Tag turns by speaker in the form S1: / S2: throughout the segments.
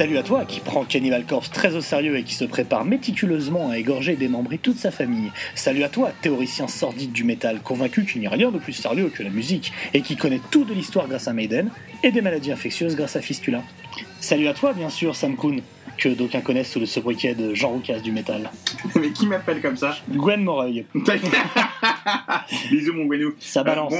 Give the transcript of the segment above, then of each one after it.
S1: Salut à toi qui prend Cannibal Corpse très au sérieux et qui se prépare méticuleusement à égorger et démembrer toute sa famille. Salut à toi, théoricien sordide du métal, convaincu qu'il n'y a rien de plus sérieux que la musique et qui connaît tout de l'histoire grâce à Maiden et des maladies infectieuses grâce à Fistula. Salut à toi, bien sûr, Sam Kuhn, que d'aucuns connaissent sous le sobriquet de Jean Roucas du métal.
S2: Mais qui m'appelle comme ça?
S1: Gwen Moreuil,
S2: Bisous mon Gwenou.
S1: ça balance.
S2: Euh,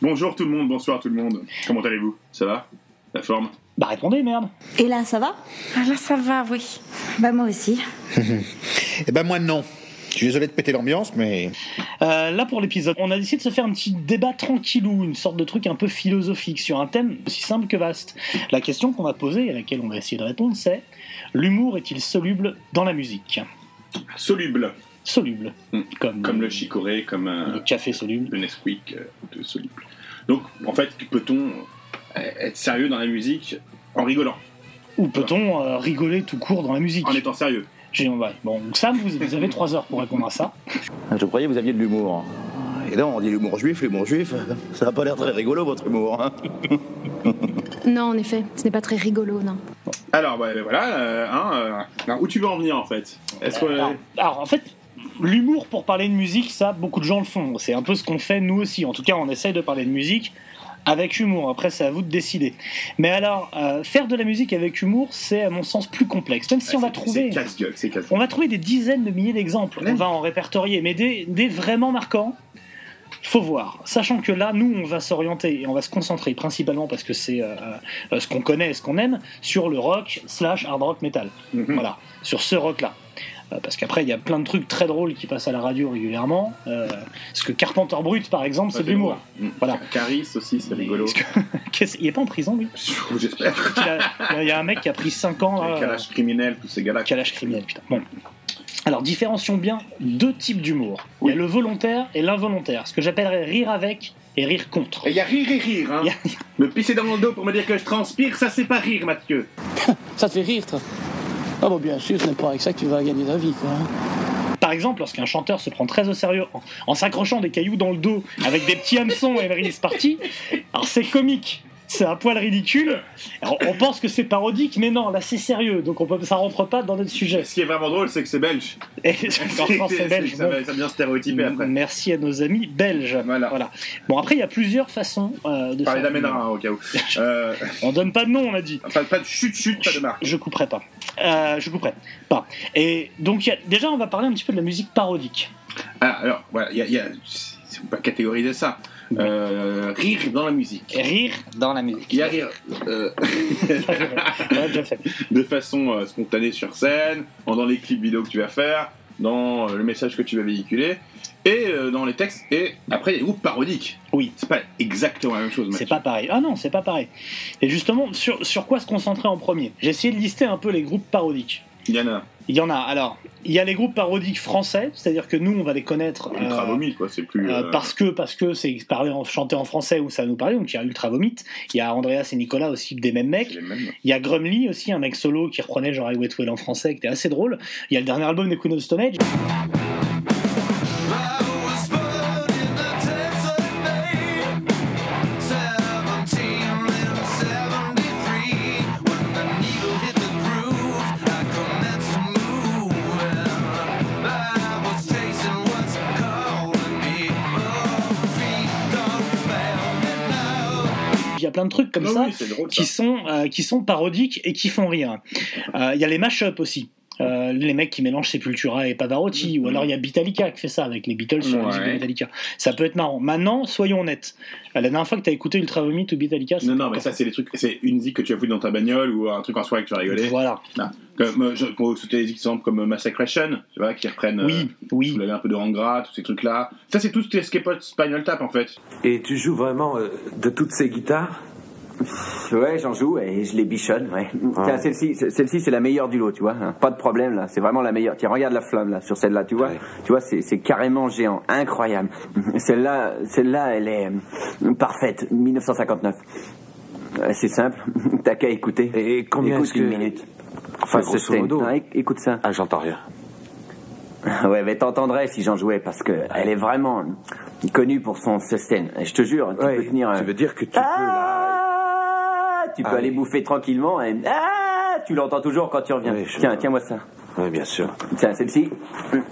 S2: bon- bonjour tout le monde, bonsoir tout le monde. Comment allez-vous? Ça va? La forme?
S1: Bah répondez, merde
S3: Et là, ça va
S4: Ah là, ça va, oui.
S3: Bah moi aussi.
S5: Eh ben moi non. Je suis désolé de péter l'ambiance, mais
S1: Euh, là pour l'épisode, on a décidé de se faire un petit débat tranquillou, une sorte de truc un peu philosophique sur un thème aussi simple que vaste. La question qu'on va poser et à laquelle on va essayer de répondre, c'est l'humour est-il soluble dans la musique?
S2: Soluble,
S1: Soluble,
S2: Mm.
S1: comme,
S2: comme le chicorée, comme euh,
S1: le café soluble.
S2: le Nesquik euh, de soluble. Donc en fait, peut-on euh, être sérieux dans la musique en rigolant,
S1: Ou peut-on euh, rigoler tout court dans la musique
S2: en étant sérieux
S1: J'ai-. Bon, Sam, vous, vous avez trois heures pour répondre à ça.
S6: Je croyais que vous aviez de l'humour. Et non, on dit l'humour juif, l'humour juif. Ça n'a pas l'air très rigolo, votre humour. Hein
S4: Non, en effet, ce n'est pas très rigolo, non.
S2: Alors bah, voilà, euh, hein, euh, où tu veux en venir en fait? Est-ce que
S1: Alors, alors, en fait, l'humour pour parler de musique, ça, beaucoup de gens le font. C'est un peu ce qu'on fait nous aussi. En tout cas, on essaye de parler de musique avec humour. Après, c'est à vous de décider. Mais alors, euh, faire de la musique avec humour, c'est à mon sens plus complexe. Même si on va trouver,
S2: casse
S1: on va trouver des dizaines de milliers d'exemples. On va en répertorier, mais des, des vraiment marquants. Faut voir, sachant que là, nous, on va s'orienter et on va se concentrer principalement parce que c'est euh, euh, ce qu'on connaît et ce qu'on aime sur le rock slash hard rock metal.
S2: Mhm.
S1: Voilà, sur ce rock-là. Euh, parce qu'après, il y a plein de trucs très drôles qui passent à la radio régulièrement. Euh, parce que Carpenter Brut, par exemple, c'est de l'humour. Voilà.
S2: Caris aussi, c'est rigolo.
S1: Que- il est pas en prison, lui?
S2: J'espère.
S1: Il a- il y a un mec qui a pris 5 ans. Là,
S2: calages criminels, tous ces gars-là.
S1: Calage criminel, putain. Bon. Alors, différencions bien deux types d'humour. Il y a le volontaire et l'involontaire. Ce que j'appellerais rire avec et rire contre.
S2: Et il y a rire et rire, hein.
S1: A-
S2: Me pisser dans le dos pour me dire que je transpire, ça c'est pas rire, Mathieu.
S7: Ça te fait rire, toi? Ah bon, bien sûr, ce n'est pas avec ça que tu vas gagner ta vie, quoi.
S1: Par exemple, lorsqu'un chanteur se prend très au sérieux en, s'accrochant des cailloux dans le dos avec des petits hameçons et release partie, alors c'est comique. C'est un poil ridicule. Alors, on pense que c'est parodique, mais non, là c'est sérieux, donc on peut, ça rentre pas dans notre sujet.
S2: Ce qui est vraiment drôle, c'est que c'est belge.
S1: Et quand c'est belge,
S2: ça, ça vient stéréotypé après.
S1: Merci à nos amis belges.
S2: Voilà.
S1: Bon, après, il y a plusieurs façons euh, de
S2: Parler hein, au cas où. Euh,
S1: On donne pas de nom, on a dit.
S2: pas, pas de chute, chute, pas de marque.
S1: Je couperai pas. Euh, je couperai pas. Et donc, a- déjà, on va parler un petit peu de la musique parodique.
S2: Ah, alors, voilà, il y a. y a- pas catégoriser ça. Euh, rire dans la musique.
S1: Rire dans la musique.
S2: Il y a rire euh, de façon euh, spontanée sur scène, dans les clips vidéo que tu vas faire, dans le message que tu vas véhiculer, et euh, dans les textes. Et après, il y a des groupes parodiques.
S1: Oui.
S2: C'est pas exactement la même chose.
S1: C'est pas pareil. Ah non, c'est pas pareil. Et justement, sur, sur quoi se concentrer en premier? J'ai essayé de lister un peu les groupes parodiques.
S2: Il y en a.
S1: Il y en a. Alors, il y a les groupes parodiques français, c'est-à-dire que nous, on va les connaître.
S2: Ultra
S1: euh,
S2: Vomit, quoi. C'est plus.
S1: Euh,
S2: euh,
S1: parce que parce que c'est parlé en, chanté en français où ça nous parlait donc il y a Ultra Vomit il y a Andreas et Nicolas aussi des mêmes mecs il y a Grumly aussi un mec solo qui reprenait genre I Wet Well en français qui était assez drôle il y a le dernier album des Queen of Stone Age plein de trucs comme
S2: Ah
S1: ça
S2: oui, c'est drôle,
S1: qui
S2: ça.
S1: sont euh, qui sont parodiques et qui font rire Euh, il y a les mash-up aussi les mecs qui mélangent Sepultura et Pavarotti, ou alors il y a Metallica qui fait ça avec les Beatles sur la
S2: Ouais.
S1: musique de Metallica. Ça peut être marrant. Maintenant, soyons honnêtes. La dernière fois que tu as écouté Ultra Vomit ou Metallica,
S2: Non, non, mais ça, c'est des trucs. C'est une musique que tu as foutu dans ta bagnole ou un truc en soirée que tu vas rigoler.
S1: Voilà.
S2: Non. Comme, euh, je, pour citer des exemples comme Massacration, tu vois, qui reprennent.
S1: Oui,
S2: euh,
S1: oui.
S2: un peu de Rangra, tous ces trucs-là. Ça, c'est tout ce qui est Spinal Tap, en fait.
S8: Et tu joues vraiment euh, de toutes ces guitares? Ouais, j'en joue et je les bichonne, ouais. Tiens, celle-ci, celle-ci, c'est la meilleure du lot, tu vois. hein. Pas de problème, là. C'est vraiment la meilleure. Tiens, regarde la flamme, là, sur celle-là, tu vois. Tu vois, c'est, carrément géant. Incroyable. Celle-là, celle-là, elle est euh, parfaite. 1959. Euh, C'est simple. T'as qu'à écouter.
S9: Et combien
S8: Écoute une
S9: que-
S8: minute.
S9: Enfin,
S8: Sur
S9: grosso modo.
S8: Ah, éc- écoute ça.
S9: Ah, j'entends rien.
S8: Ouais, mais t'entendrais si j'en jouais parce que elle est vraiment connue pour son sustain. Je te jure, tu
S9: Ouais,
S8: peux tenir.
S9: tu veux dire que tu peux
S8: Ah, tu peux
S9: Ah
S8: aller
S9: oui.
S8: bouffer tranquillement et ah, tu l'entends toujours quand tu reviens.
S9: Oui,
S8: Tiens, tiens-moi ça.
S9: Oui, bien sûr.
S8: Tiens, celle-ci,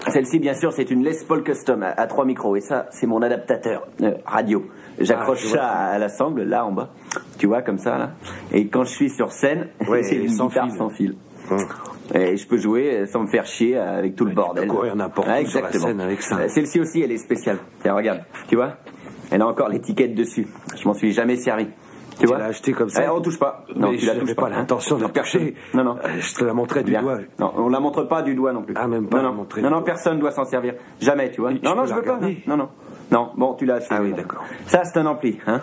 S8: celle-ci, bien sûr, c'est une Les Paul Custom à, à trois micros. Et ça, c'est mon adaptateur euh, radio. J'accroche
S9: Ah,
S8: ça à, à la sangle, là, en bas. Tu vois, comme ça, là. Et quand je suis sur scène,
S9: Ouais,
S8: c'est une
S9: sans
S8: guitare
S9: fil.
S8: sans fil.
S9: Hum.
S8: Et je peux jouer sans me faire chier avec tout le bordel.
S9: courir n'importe où sur la scène avec ça.
S8: Euh, Celle-ci aussi, elle est spéciale. Tiens, regarde. Tu vois? Elle a encore l'étiquette dessus. Je m'en suis jamais servi. Tu vois
S9: l'as acheté comme ça
S8: Eh, on touche pas. Non,
S9: Mais
S8: tu la
S9: je
S8: touches
S9: n'avais
S8: pas.
S9: pas l'intention de toucher.
S8: Non, non.
S9: Euh, Je te la montrais du
S8: Bien.
S9: doigt.
S8: Non, on la montre pas du doigt non plus.
S9: Ah, même pas
S8: non, non.
S9: montrer
S8: Non, non, personne doit s'en servir. Jamais, tu vois. Non,
S9: je
S8: non, je veux pas. Non, non. Non, bon, tu l'as acheté.
S9: Ah oui, d'accord.
S8: Ça, c'est un ampli. Hein.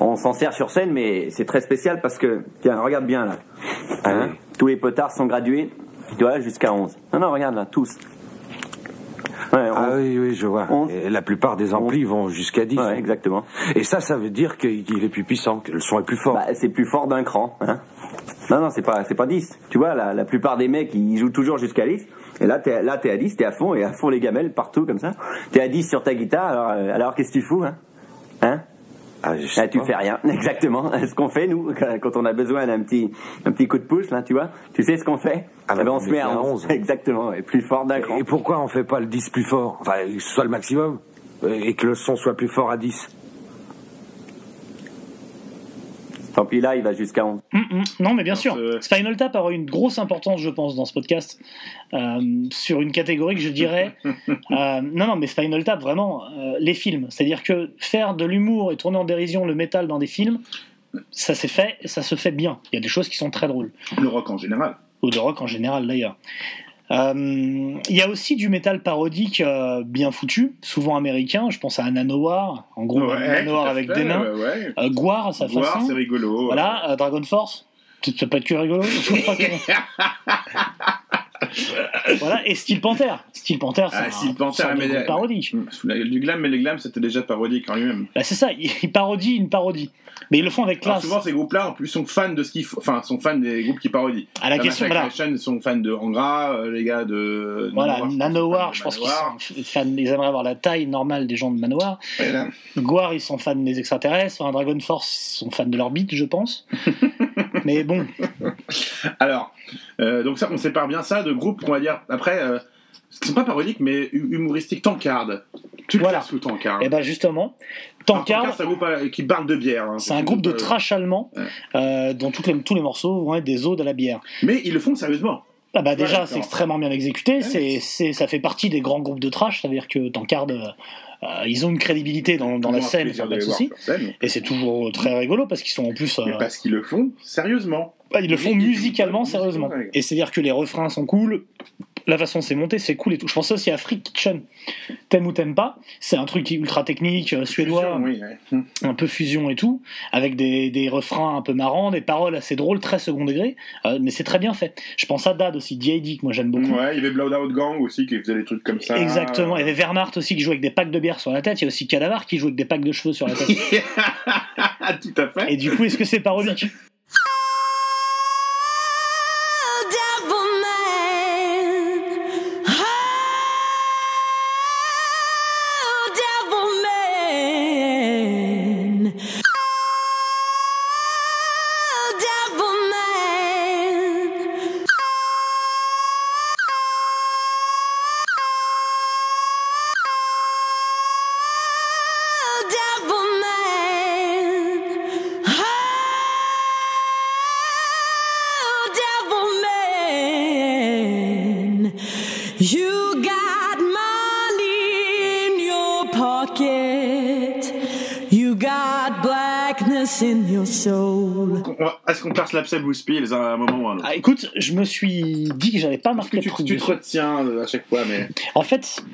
S8: On s'en sert sur scène, mais c'est très spécial parce que, tiens, regarde bien là. Hein
S9: oui.
S8: Tous les potards sont gradués, tu vois, jusqu'à 11. Non, non, regarde là, tous. Ouais,
S9: Ah
S8: 11.
S9: oui, oui, je vois.
S8: On-
S9: Et la plupart des amplis vont jusqu'à 10.
S8: Ouais, exactement.
S9: Et ça, ça veut dire qu'il est plus puissant, que le son est plus fort.
S8: Bah, c'est plus fort d'un cran. Hein. Non, non, c'est pas, c'est pas 10. Tu vois, la, la plupart des mecs, ils jouent toujours jusqu'à 10. Et là, t'es, là, t'es à 10, t'es à fond, et à fond les gamelles, partout, comme ça. T'es à 10 sur ta guitare, alors, euh, alors qu'est-ce que tu fous, hein? Hein?
S9: Ah, je sais
S8: Ah, tu
S9: pas.
S8: fais rien, exactement. Ce qu'on fait, nous, quand on a besoin d'un petit, un petit coup de pouce, là, tu vois, tu sais ce qu'on fait
S9: Ah,
S8: Eh ben, on se met à
S9: à
S8: 11.
S9: 11.
S8: Exactement, et plus fort d'un cran.
S9: Et pourquoi on fait pas le 10 plus fort? Enfin, que ce soit le maximum. Et que le son soit plus fort à 10.
S8: Tant pis, là, il va jusqu'à 11.
S1: Hum, hum. Non, mais bien sûr.
S2: ce-
S1: Spinal Tap aura une grosse importance, je pense, dans ce podcast, euh, sur une catégorie que je dirais. euh, non, non, mais Spinal Tap, vraiment, euh, les films. C'est-à-dire que faire de l'humour et tourner en dérision le métal dans des films, ça s'est fait, ça se fait bien. Il y a des choses qui sont très drôles.
S2: Le rock en général.
S1: ou de rock en général d'ailleurs. Euh, Il y a aussi du métal parodique euh, bien foutu, souvent américain. Je pense à Nanowar, en gros
S2: Ouais,
S1: avec
S2: fait,
S1: des nains.
S2: ouais, ouais.
S1: Euh, Gwar à sa façon.
S2: c'est rigolo.
S1: Voilà, Dragon Force. Ça peut être que rigolo. Voilà, et Steel Panther. Steel Panther, c'est
S2: Ah,
S1: un,
S2: Steel Panther,
S1: sorte de
S2: mais-
S1: groupe parodique.
S2: Sous la gueule du glam, mais le glam c'était déjà parodique en lui-même.
S1: Bah, c'est ça, ils ils parodient une parodie. Mais ils le font avec
S2: Alors
S1: classe.
S2: souvent ces groupes-là en plus sont fans de ce qu'ils font, enfin sont fans des groupes qui parodient.
S1: À la question, voilà.
S2: Nation sont fans de Angra, euh, les gars de
S1: Voilà,
S2: sont
S1: je pense qu'ils sont fans, ils aimeraient avoir la taille normale des gens de Manowar.
S2: Voilà.
S1: Gwar, ils sont fans des extraterrestres. Enfin, Dragon Force, ils sont fans de leur beat, je pense. Mais bon,
S2: Alors, donc ça, on sépare bien ça de groupes, on va dire, après, euh, qui sont pas parodiques, mais hu- humoristiques, Tankard. Tu le
S1: Voilà.
S2: sous Tankard.
S1: et ben justement, Tankard,
S2: c'est un groupe euh, qui parle de bière. hein.
S1: c'est un groupe de
S2: Euh,
S1: trash allemand
S2: Ouais.
S1: euh, dont toutes les- tous les morceaux vont être des odes à la bière.
S2: Mais ils le font sérieusement.
S1: Ah bah déjà, c'est extrêmement bien exécuté. C'est, c'est, ça fait partie des grands groupes de trash. C'est-à-dire que Tankard, euh, euh, ils ont une crédibilité dans, dans la scène, pas de souci. Et c'est toujours très rigolo parce qu'ils sont en plus. euh,
S2: Mais parce qu'ils le font sérieusement.
S1: bah, ils le font musicalement, sérieusement. Et c'est-à-dire que les refrains sont cool. La façon c'est monté, c'est cool et tout. Je pensais aussi à Freak Kitchen. T'aimes ou t'aimes pas C'est un truc ultra technique, euh, suédois,
S2: Oui, ouais. Hum.
S1: un peu fusion et tout, avec des, des refrains un peu marrants, des paroles assez drôles, très second degré. euh, mais c'est très bien fait. Je pense à Dad aussi, D.I.D. que moi j'aime beaucoup.
S2: Ouais, il y avait Blowout Gang aussi qui faisait des trucs comme ça.
S1: Exactement. Il y avait Wehrmacht aussi qui joue avec des packs de bière sur la tête. Il y a aussi Cadavar qui joue avec des packs de cheveux sur la tête.
S2: Tout à fait.
S1: Et du coup, est-ce que c'est parodique?
S2: Qu'on passe l'abcès Blue Spills à un moment ou à un autre
S1: Ah, écoute, je me suis dit que j'avais pas marqué
S2: tu,
S1: truc
S2: tu te retiens euh, à chaque fois, mais
S1: En fait,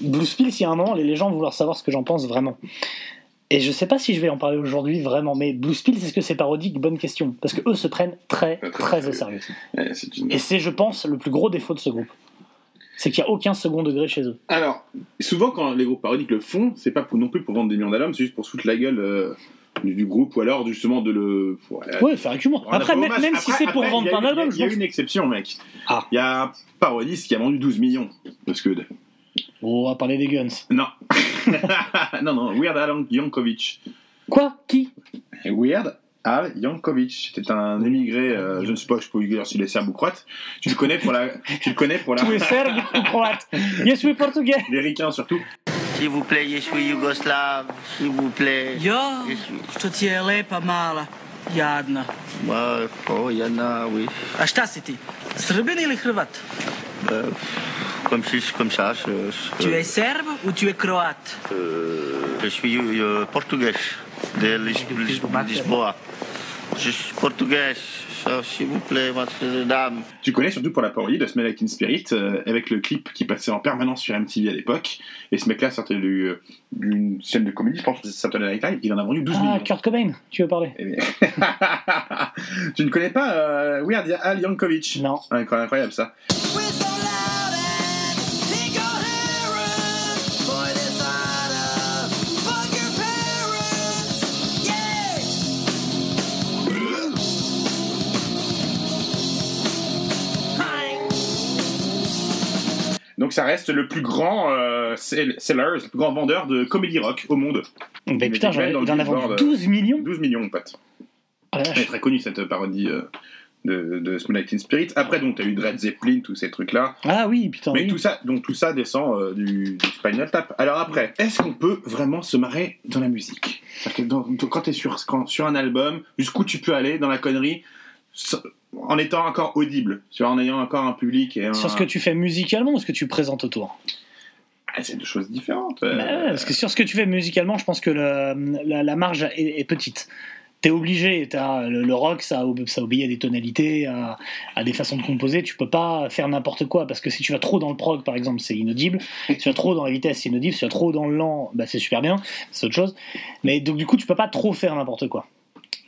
S1: Blue Spills, il y a un moment, les gens vont vouloir savoir ce que j'en pense vraiment. Et je sais pas si je vais en parler aujourd'hui vraiment, mais Blue Pills, est-ce que c'est parodique? Bonne question. Parce que eux se prennent très, très au sérieux.
S2: Ouais, c'est une-
S1: Et c'est, je pense, le plus gros défaut de ce groupe. C'est qu'il n'y a aucun second degré chez eux.
S2: Alors, souvent quand les groupes parodiques le font, c'est pas pour, non plus pour vendre des millions d'albums, c'est juste pour foutre la gueule euh, du, du groupe ou alors justement de le. voilà.
S1: Ouais, faire humour.
S2: Rendre un
S1: Après,
S2: peu
S1: même, même si
S2: Après-
S1: c'est pour
S2: après,
S1: vendre
S2: il y a
S1: plein
S2: eu-
S1: d'albums,
S2: Il y a eu une exception, mec.
S1: Ah.
S2: Il y a un parodiste qui a vendu 12 millions de Scud.
S1: Oh, on va parler des Guns.
S2: Non. non, non, Weird Al Yankovic.
S1: Quoi? Qui?
S2: Weird Al Yankovic. C'était un émigré, euh, je ne sais pas, je peux vous dire s'il est serbe ou croate. Tu le connais pour la. Tu le connais pour la.
S1: Tu es serbe ou croate Je suis portugais.
S2: Les ricains surtout.
S10: S'il vous plaît, je suis yougoslave, s'il vous plaît.
S11: Ja,
S10: Je suis-
S11: što ti je lepa mala, jadna.
S10: Moi, oh, Yana, oui.
S11: A šta si ti? Srbin ili Hrvat?
S10: Euh, comme, si- comme ça, je, je-
S11: Tu es Serb ou tu es Croate?
S10: euh, je suis euh, portugais de Lis- Lis- Lisboa. Je suis portugais, ça, s'il vous plaît, madame.
S2: Tu connais surtout pour la parodie de Smell Like Teen Spirit, euh, avec le clip qui passait en permanence sur MTV à l'époque. Et ce mec-là sortait du- euh, d'une chaîne de comédie, je pense que c'est Saturday Night Live, il en a vendu 12
S1: Ah,
S2: millions.
S1: Kurt Cobain, tu veux parler
S2: Eh bien. tu ne connais pas euh, Weird Al Yankovic?
S1: Non.
S2: Incroyable, incroyable ça. Donc ça reste le plus grand euh, sell- seller, le plus grand vendeur de comédie rock au monde.
S1: Bah
S2: Il
S1: putain, il en a
S2: Billboard,
S1: vendu 12 millions
S2: 12 millions, mon pote.
S1: Ah,
S2: Elle est très connue cette parodie euh, de, de Teen Spirit. Après, donc, t'as eu Dread Zeppelin, tous ces trucs-là.
S1: Ah oui, putain.
S2: Mais
S1: oui.
S2: tout ça, donc tout ça descend euh, du, du Spinal Tap. Alors après, est-ce qu'on peut vraiment se marrer dans la musique? C'est-à-dire que dans- quand t'es sur, quand- sur un album, jusqu'où tu peux aller dans la connerie en étant encore audible, en ayant encore un public et un...
S1: Sur ce que tu fais musicalement ou ce que tu présentes autour
S2: Ah, c'est deux choses différentes.
S1: Bah
S2: euh.
S1: Parce que sur ce que tu fais musicalement, je pense que le- la, la marge est, est petite. T'es obligé, t'as- le, le rock ça, ça obéit à des tonalités, à, à des façons de composer, tu peux pas faire n'importe quoi, parce que si tu vas trop dans le prog par exemple, c'est inaudible, si tu vas trop dans la vitesse, c'est inaudible, si tu vas trop dans le lent, bah, c'est super bien, c'est autre chose. Mais donc du coup, tu peux pas trop faire n'importe quoi.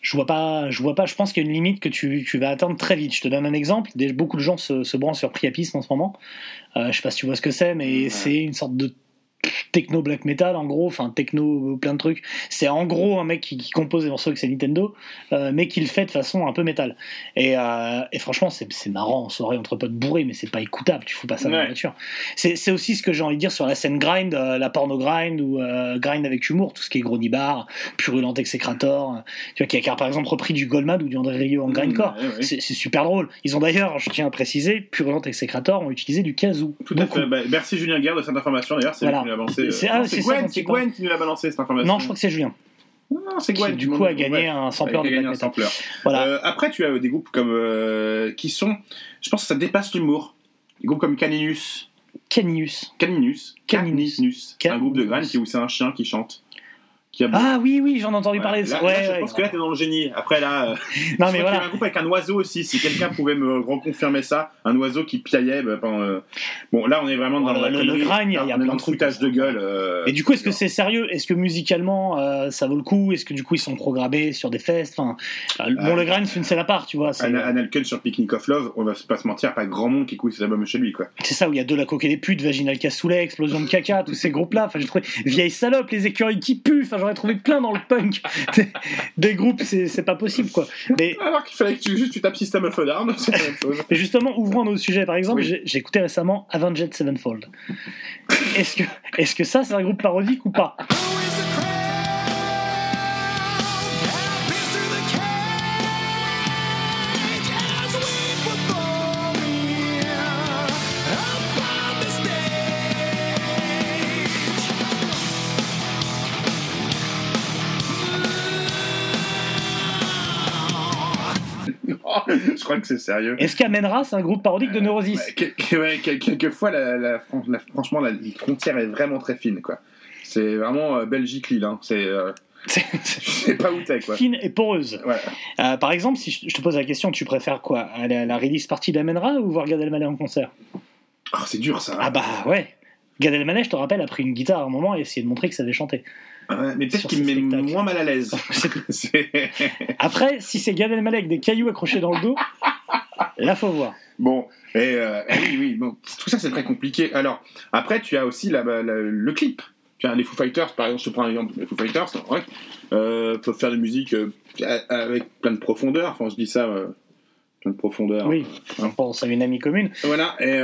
S1: Je vois pas, je vois pas, je pense qu'il y a une limite que tu, tu vas atteindre très vite. Je te donne un exemple, Des- beaucoup de gens se, se branchent sur Priapisme en ce moment. Euh, je sais pas si tu vois ce que c'est, mais c'est une sorte de techno black metal en gros, enfin techno plein de trucs. C'est en gros un mec qui, qui compose des morceaux avec ses Nintendo, euh, mais qui le fait de façon un peu métal. Et, euh, et franchement, c'est marrant en soirée entre potes bourrés, mais c'est pas écoutable. Tu fous pas ça dans la voiture. C'est aussi ce que j'ai envie de dire sur la scène grind, euh, la porno grind ou euh, grind avec humour, tout ce qui est Gronibar, Purulent Execrator, euh, tu vois, qui a, par exemple repris du Goldmad ou du André Rio en grindcore.
S2: ouais, ouais.
S1: C'est super drôle. Ils ont d'ailleurs, je tiens à préciser, Purulent Execrator ont utilisé du kazoo.
S2: Tout à fait. Bah, merci Julien Guerre de cette information d'ailleurs, c'est
S1: Voilà.
S2: Balancé.
S1: C'est- ah,
S2: Gwen, c'est qui nous l'a balancé cette information.
S1: Non, je crois que c'est Julien.
S2: Non, c'est
S1: Qui,
S2: Gwen.
S1: du coup, a gagné
S2: ouais.
S1: un sampleur de black metal. Voilà.
S2: Euh, après, tu as des groupes comme euh, qui sont, je pense que ça dépasse l'humour. Des groupes comme Caninus,
S1: Canius.
S2: Caninus,
S1: Caninus.
S2: Caninus, un groupe de graines où c'est un chien qui chante. Qui a
S1: Ah oui, oui, j'en ai entendu parler.
S2: Là,
S1: Ouais,
S2: là, je
S1: ouais.
S2: pense que là, t'es dans le génie. Après, là, euh, je
S1: Non,
S2: crois
S1: mais
S2: qu'il y avait
S1: voilà.
S2: un groupe avec un oiseau aussi. Si quelqu'un pouvait me reconfirmer ça, un oiseau qui piaillait bah, euh, Bon, là, on est vraiment dans
S1: Ouais,
S2: la
S1: le- le gragne, il y a- plein
S2: dans
S1: de
S2: le de gueule. euh,
S1: Et du coup, est-ce que c'est sérieux? Est-ce que musicalement, euh, ça vaut le coup? Est-ce que du coup, ils sont programmés sur des festes? Enfin, Bon, le grain, c'est une scène à part, tu vois.
S2: Elken sur Picnic of Love, on va pas se mentir, pas grand monde qui écoute cet album chez lui, quoi.
S1: c'est ça où il y a de la coque et des putes, Vaginal Cassoulet, Explosion de caca, tous ces groupes-là. Enfin, j'ai trouvé vieille salope, les écureuils qui puent. Enfin, j'aurais trouvé plein dans le punk. Des- des groupes, c'est c'est pas possible, quoi. Mais
S2: Alors qu'il fallait que tu, juste tu tapes System of a Down, c'est la même chose.
S1: Mais justement, ouvrons nos sujets. Par exemple,
S2: Oui.
S1: j'ai- j'ai écouté récemment Avenged Sevenfold. Est-ce que, est-ce que ça, c'est un groupe parodique ou pas?
S2: Crois que c'est sérieux.
S1: Est-ce qu'Amenra, c'est un groupe parodique de Neurosis
S2: Ouais, quelquefois, franchement, la frontière est vraiment très fine, quoi. C'est vraiment euh, Belgique-Lille, hein. C'est. euh,
S1: C'est-
S2: je sais pas où t'es, quoi.
S1: Fine et poreuse.
S2: Ouais.
S1: Euh, par exemple, si je te pose la question, tu préfères quoi? Aller à la release party d'Amenra ou voir Gad Elmaleh en concert?
S2: Oh, c'est dur, ça.
S1: Ah bah ouais. Gad Elmaleh, je te rappelle, a pris une guitare à un moment et essayé de montrer que ça savait chanter.
S2: Mais peut-être qu'il me met moins mal à l'aise.
S1: Après, si c'est Gad Elmaleh avec des cailloux accrochés dans le dos, là faut voir.
S2: Bon, et, euh, oui, oui, bon, tout ça c'est très compliqué. Alors, après, tu as aussi la- la- le clip. Tu as les Foo Fighters, par exemple, je te prends un exemple. Les Foo Fighters, ouais, euh, peuvent faire de musique euh, avec plein de profondeur. Enfin, je dis ça, euh, plein de profondeur.
S1: Oui, on pense à une amie commune.
S2: Voilà, et,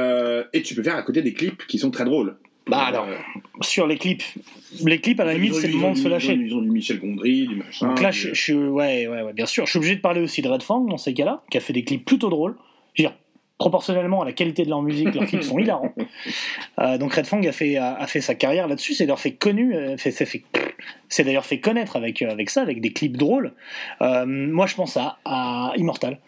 S2: et tu peux faire à côté des clips qui sont très drôles.
S1: Bah alors, sur les clips, les clips à la limite, c'est le moment de se lâcher.
S2: Ils ont du Michel Gondry, du machin.
S1: Donc là, je, je- ouais, ouais, ouais, bien sûr. Je suis obligé de parler aussi de Red Fang dans ces cas-là, qui a fait des clips plutôt drôles. Je veux dire, proportionnellement à la qualité de leur musique, leurs clips sont hilarants. Euh, donc Red Fang a fait, a, a fait sa carrière là-dessus. C'est d'ailleurs fait connu, euh, fait, fait- fait- c'est d'ailleurs fait connaître avec, euh, avec ça, avec des clips drôles. Euh, moi, je pense à, à Immortal.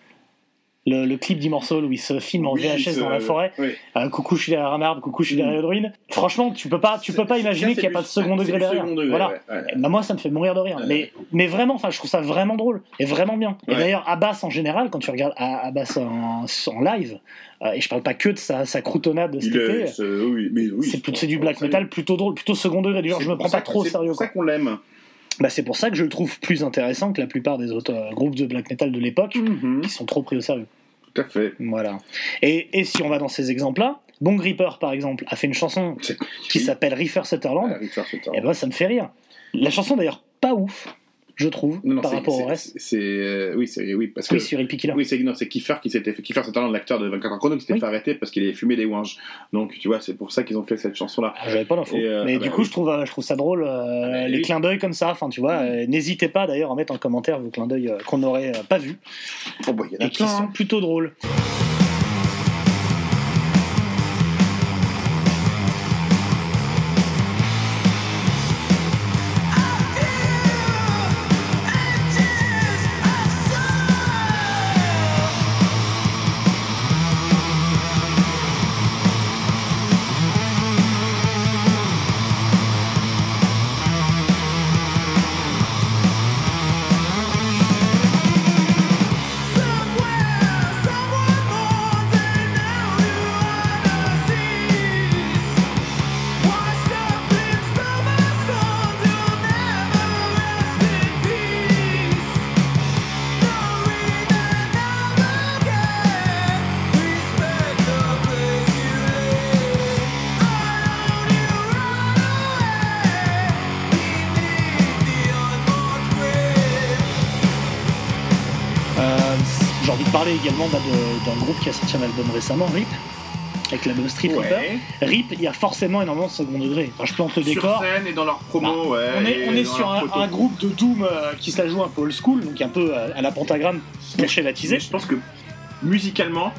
S1: Le, le clip d'Immortal où il se filme en
S2: Oui,
S1: VHS dans la forêt.
S2: oui.
S1: Euh, coucou, je suis derrière un arbre. Coucou, je suis derrière une ruine. Franchement, tu peux pas, tu peux pas imaginer qu'il n'y a
S2: c'est
S1: pas de
S2: du-
S1: second
S2: c'est
S1: degré
S2: du
S1: derrière.
S2: second degré,
S1: voilà.
S2: ouais, ouais.
S1: Bah, moi, ça me fait mourir de rire. Mais, mais vraiment, enfin, je trouve ça vraiment drôle et vraiment bien. Et d'ailleurs, Abbas en général, quand tu regardes Abbas en, en live, euh, et je parle pas que de sa, sa croutonnade de cet été,
S2: c'est- oui,
S1: c'est c'est du black metal plutôt drôle, plutôt second degré. D'ailleurs, je me prends pas trop au
S2: c'est
S1: sérieux.
S2: pour ça qu'on l'aime.
S1: Bah, c'est pour ça que je le trouve plus intéressant que la plupart des autres euh, groupes de black metal de l'époque,
S2: Mhm.
S1: qui sont trop pris au sérieux.
S2: Tout à fait.
S1: Voilà. Et, et si on va dans ces exemples-là, Bon Gripper, par exemple, a fait une chanson qui s'appelle Reefer Sutherland.
S2: Ah, Sutherland.
S1: Et ben, ça me fait rire. La chanson, d'ailleurs, pas ouf, je trouve,
S2: Non, non,
S1: par
S2: c'est-
S1: rapport au
S2: c'est-
S1: reste.
S2: C'est euh, oui, c'est oui parce que
S1: Oui, sur Epic Killer.
S2: oui, c'est non, c'est Kiefer qui s'était Kiefer Sutherland, l'acteur de 24 heures chrono, qui s'était fait arrêter parce qu'il avait fumé des ouinges. Donc tu vois, c'est pour ça qu'ils ont fait cette chanson là.
S1: Ah, J'avais pas d'infos.
S2: Et, euh,
S1: Mais
S2: ah
S1: du
S2: bah
S1: coup, je trouve, euh, je trouve ça drôle, euh,
S2: bah
S1: les clins d'œil comme ça. Enfin, tu vois, euh, n'hésitez pas d'ailleurs à mettre en commentaire vos clins d'œil qu'on n'aurait pas vus
S2: Oh, bah, y en a
S1: et qui
S2: plein,
S1: sont
S2: hein.
S1: plutôt drôles. Bah, d'un groupe qui a sorti un album récemment, RIP, avec l'album Street
S2: Ouais.
S1: Reaper. RIP, il y a forcément énormément de second degré. Enfin, je plante le
S2: Sur
S1: décor.
S2: scène et dans leur promo, ouais.
S1: On est, on est sur un, groupe de Doom euh, qui se la joue un peu old school, donc un peu à la pentagramme pour schématiser.
S2: Mais je pense que musicalement,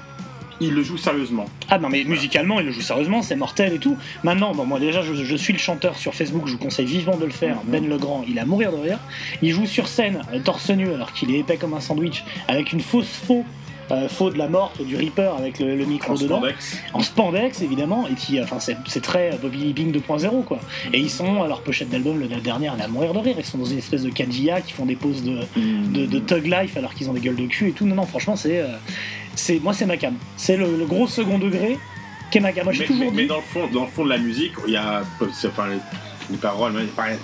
S2: il le joue sérieusement.
S1: Ah non mais musicalement il le joue sérieusement, c'est mortel et tout. Maintenant, bon moi déjà je, je suis le chanteur sur Facebook, je vous conseille vivement de le faire.
S2: Mhm.
S1: Ben Legrand, il a à mourir de rire. Il joue sur scène, euh, torse nu alors qu'il est épais comme un sandwich, avec une fausse faux. Euh, faux de la morte du Reaper avec le, le micro
S2: En
S1: dedans.
S2: spandex.
S1: en spandex évidemment et qui enfin c'est très Bobby Bing 2.0 quoi. Et ils sont leur pochette d'album le dernier elle a à mourir de rire. Ils sont dans une espèce de Cadillac qui font des poses de, de, de Thug Life alors qu'ils ont des gueules de cul et tout. Non non franchement c'est euh, c'est moi c'est ma cam. C'est le, le gros second degré qui est ma cam. Moi j'ai
S2: mais,
S1: toujours
S2: mais-
S1: dit
S2: mais dans le fond, dans le fond de la musique, il y a, enfin, les, les paroles,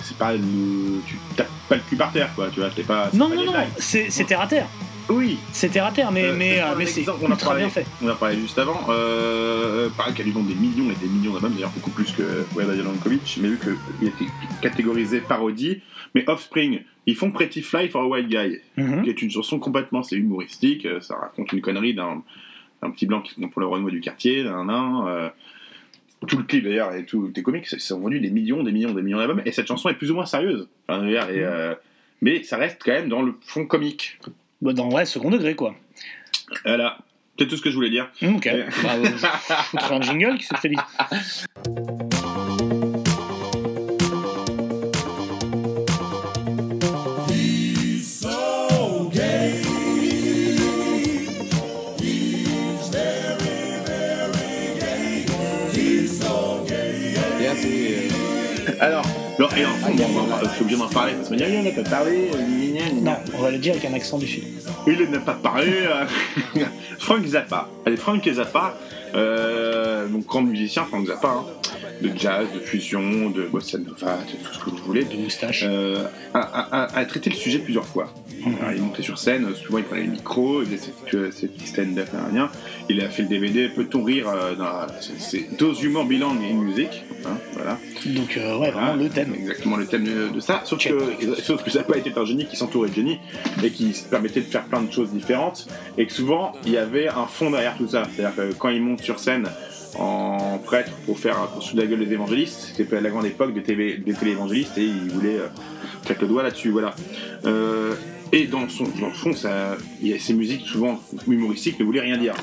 S2: c'est pas, pas le- tu tapes pas le cul par terre, quoi. Tu vois, t'es pas.
S1: non
S2: pas
S1: non non c'est terre à terre
S2: Oui.
S1: c'est terre à terre mais
S2: Euh,
S1: mais, euh,
S2: un
S1: c'est
S2: exemple, on
S1: ultra
S2: parlait-
S1: bien fait
S2: On a parlé juste avant. Euh, pareil qu'elle lui vend des millions et des millions d'albums, d'ailleurs beaucoup plus que Weird Al Yankovic, mais vu qu'il était catégorisé parodie. Mais Offspring, ils font Pretty Fly for a White Guy,
S1: Mhm.
S2: qui est une chanson complètement, c'est humoristique, euh, ça raconte une connerie d'un d'un petit blanc qui pour le renouveau du quartier, d'un nain. euh, tout le clip d'ailleurs et tout tes comics, ça ont vendu des millions, des millions, des millions d'albums, et cette chanson est plus ou moins sérieuse. Enfin, et, euh, mais ça reste quand même dans le fond comique.
S1: Bah, dans ouais second degré quoi.
S2: Voilà, c'est tout ce que je voulais dire.
S1: Hum, ok. Bah, euh, un jingle que je te dis
S2: Alors, non, et en fond, bon, je suis obligé d'en parler parce que il n'a pas parlé.
S1: non on va le dire avec un accent du sud
S2: Il n'a pas parlé. euh, Frank Zappa. Allez, Frank Zappa, euh, donc grand musicien, Frank Zappa. hein. De jazz, de fusion, de bossa nova, de tout ce que vous voulez.
S1: De moustache.
S2: Euh, a, a- a- a traité le sujet plusieurs fois. Alors, il montait sur scène, souvent il prenait le micro, il faisait ses- ses petits stand-up, nan. il a fait le DVD Peut-on rire euh, dans c'est- Those Humor Belong in Music. hein, voilà.
S1: Donc, euh, ouais, vraiment le thème.
S2: Exactement le thème de, de ça. Sauf que, sauf que ça n'a pas été un génie qui s'entourait de génie et qui se permettait de faire plein de choses différentes. Et que souvent, il y avait un fond derrière tout ça. C'est-à-dire que quand il monte sur scène en prêtre pour faire sous la gueule des évangélistes, c'était la grande époque des, TV, des téléévangélistes et il voulait euh, le doigt là-dessus. Voilà. Euh, et dans, son, dans le fond, il y a ces musiques souvent humoristiques ne voulaient rien dire.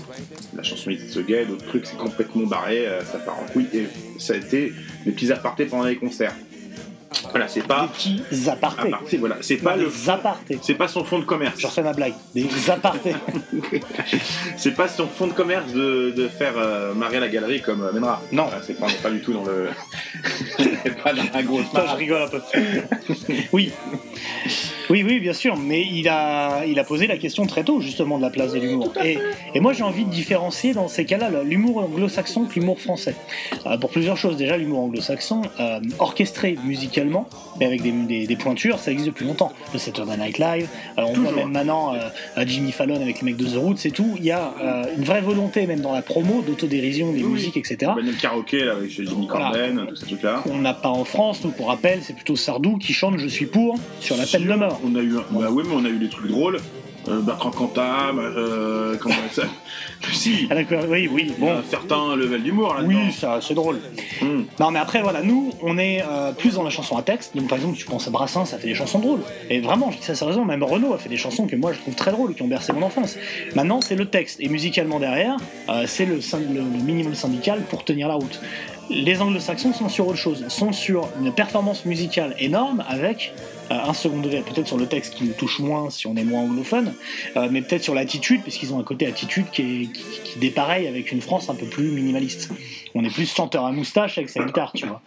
S2: La chanson It's the Gay, d'autres trucs, c'est complètement barré, euh, ça part en couille. Et ça a été des petits apartés pendant les concerts. Voilà, c'est pas.
S1: Des petits apartés.
S2: apartés, voilà. C'est pas le.
S1: des apartés.
S2: C'est pas son fond de commerce.
S1: Je refais ma blague. Des apartés.
S2: C'est pas son fond de commerce de, de faire euh, marrer la galerie comme euh, Menra.
S1: Non.
S2: Voilà, c'est pas, pas du tout dans le. c'est pas dans la grosse
S1: Putain, je rigole un peu. oui. Oui, oui, bien sûr, mais il a, il a posé la question très tôt, justement, de la place de l'humour. Et, et moi, j'ai envie de différencier dans ces cas-là là, l'humour anglo-saxon que l'humour français. Euh, pour plusieurs choses. Déjà, l'humour anglo-saxon, euh, orchestré mais avec des, des- des pointures, ça existe depuis longtemps. Le Saturday Night Live, euh, on voit même maintenant euh, Jimmy Fallon avec les mecs de The Roots et tout. Il y a euh, une vraie volonté, même dans la promo, d'autodérision des musiques, etc.
S2: Ben, le karaoké là, avec Jimmy
S1: Voilà.
S2: Corden, tous ces trucs-là.
S1: qu'on n'a pas en France. Nous, pour rappel, c'est plutôt Sardou qui chante Je suis pour sur la peine de mort.
S2: On a eu, un- bah oui, mais on a eu des trucs drôles. Euh, Bertrand Cantat, euh, comment ça Si.
S1: Ah, oui, oui,
S2: Il y a
S1: bon.
S2: un certain level d'humour là.
S1: Oui, ça, c'est drôle.
S2: Hmm.
S1: Non, mais après, voilà, nous, on est euh, plus dans la chanson à texte. Donc, par exemple, tu penses à Brassens, ça fait des chansons drôles. Et vraiment, je dis ça sérieusement, même Renaud a fait des chansons que moi je trouve très drôles, qui ont bercé mon enfance. Maintenant, c'est le texte. Et musicalement derrière, euh, c'est le, le- minimum syndical pour tenir la route. Les anglo-saxons sont sur autre chose, sont sur une performance musicale énorme avec un second degré, peut-être sur le texte qui nous touche moins si on est moins anglophone, euh, mais peut-être sur l'attitude, puisqu'ils ont un côté attitude qui, est, qui, qui dépareille avec une France un peu plus minimaliste. On est plus chanteur à moustache avec sa guitare, tu vois.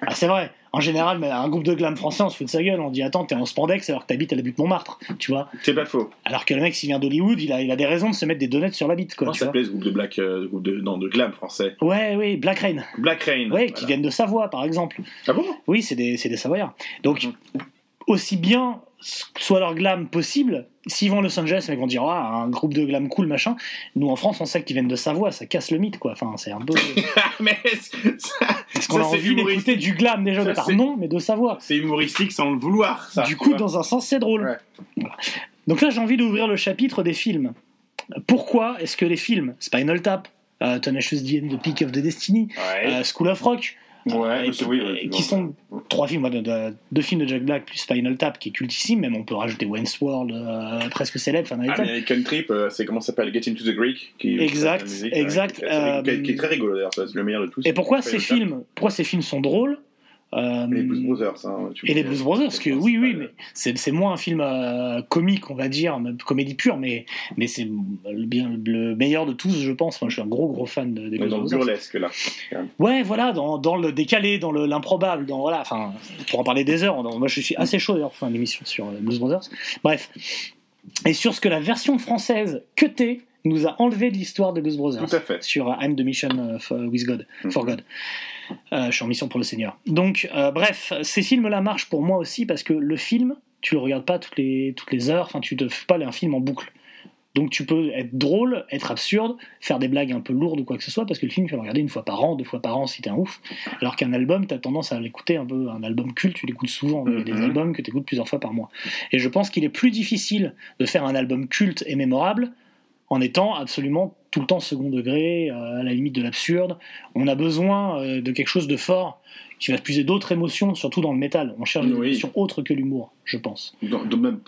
S1: Ah, c'est vrai. En général, un groupe de glam français, on se fout de sa gueule. On dit Attends, t'es en spandex alors que t'habites à la butte Montmartre, tu vois.
S2: C'est pas faux.
S1: Alors que le mec, s'il vient d'Hollywood, il a, il a des raisons de se mettre des donuts sur la bite, quoi.
S2: Comment s'appelait ce groupe de black, euh, groupe de, non, de glam français?
S1: Ouais, oui, Black Rain.
S2: Black Rain.
S1: Ouais, qui viennent de Savoie, par exemple.
S2: Ah bon?
S1: Oui, c'est des, des Savoyards. Donc, aussi bien soit leur glam possible, s'ils vont à Los Angeles, les mecs vont dire Ah, un groupe de glam cool, machin. Nous, en France, on sait qu'ils viennent de Savoie, ça casse le mythe, quoi. Enfin, c'est un peu.
S2: mais
S1: Est-ce qu'on a
S2: ça,
S1: envie d'écouter du glam déjà
S2: Ça,
S1: départ
S2: c'est-
S1: Non, mais de Savoie.
S2: C'est humoristique sans le vouloir, ça.
S1: du coup,
S2: vois.
S1: dans un sens, c'est drôle. Voilà. Donc là, j'ai envie d'ouvrir le chapitre des films. Pourquoi est-ce que les films, Spinal Tap, euh, Tenacious D and the Peak of the Destiny,
S2: Ouais.
S1: euh, School of Rock,
S2: Ouais,
S1: euh,
S2: oui,
S1: qui sont trois films, ouais, de- de- deux films de Jack Black plus Spinal Tap qui est cultissime, même on peut rajouter Wayne's World, euh, presque célèbre, enfin.
S2: American Trip, euh, c'est comment ça s'appelle? Get Into the Greek qui
S1: Exact,
S2: musique,
S1: exact,
S2: qui, est- qui est-
S1: euh,
S2: très rigolo d'ailleurs, c'est le meilleur de tous.
S1: Et pourquoi ces films, pourquoi ces films sont drôles? Euh,
S2: Les Blues Brothers. hein, tu
S1: Et les. Blues Brothers, parce que oui, oui, mais c'est moins un film euh, comique, on va dire, comédie pure, mais, mais c'est le, bien, le meilleur de tous, je pense. Enfin, je suis un gros, gros fan de, des Blues
S2: dans le
S1: Brothers.
S2: burlesque là.
S1: Ouais, voilà, dans, dans le décalé, dans le- l'improbable, dans voilà, enfin, pour en parler des heures. dans- moi, je suis assez chaud d'ailleurs pour faire une émission sur euh, Blues Brothers. Bref, et sur ce que la version française cutée nous a enlevé de l'histoire de Blues Brothers.
S2: Tout à fait.
S1: Sur I'm the Mission with God, for God. Euh, je suis en mission pour le Seigneur. Donc, euh, bref, ces films-là marchent pour moi aussi parce que le film, tu le regardes pas toutes les, toutes les heures, enfin, tu te fais pas un film en boucle. Donc tu peux être drôle, être absurde, faire des blagues un peu lourdes ou quoi que ce soit, parce que le film, tu vas le regarder une fois par an, deux fois par an si t'es un ouf. Alors qu'un album, t'as tendance à l'écouter un peu, un album culte, tu l'écoutes souvent. Il y a des
S2: Mhm.
S1: albums que t'écoutes plusieurs fois par mois. Et je pense qu'il est plus difficile de faire un album culte et mémorable en étant absolument tout le temps second degré, euh, à la limite de l'absurde. On a besoin euh, de quelque chose de fort qui va puiser d'autres émotions, surtout dans le métal. On cherche des
S2: Oui.
S1: émotions autres que l'humour, je pense.
S2: Dans, dans- même-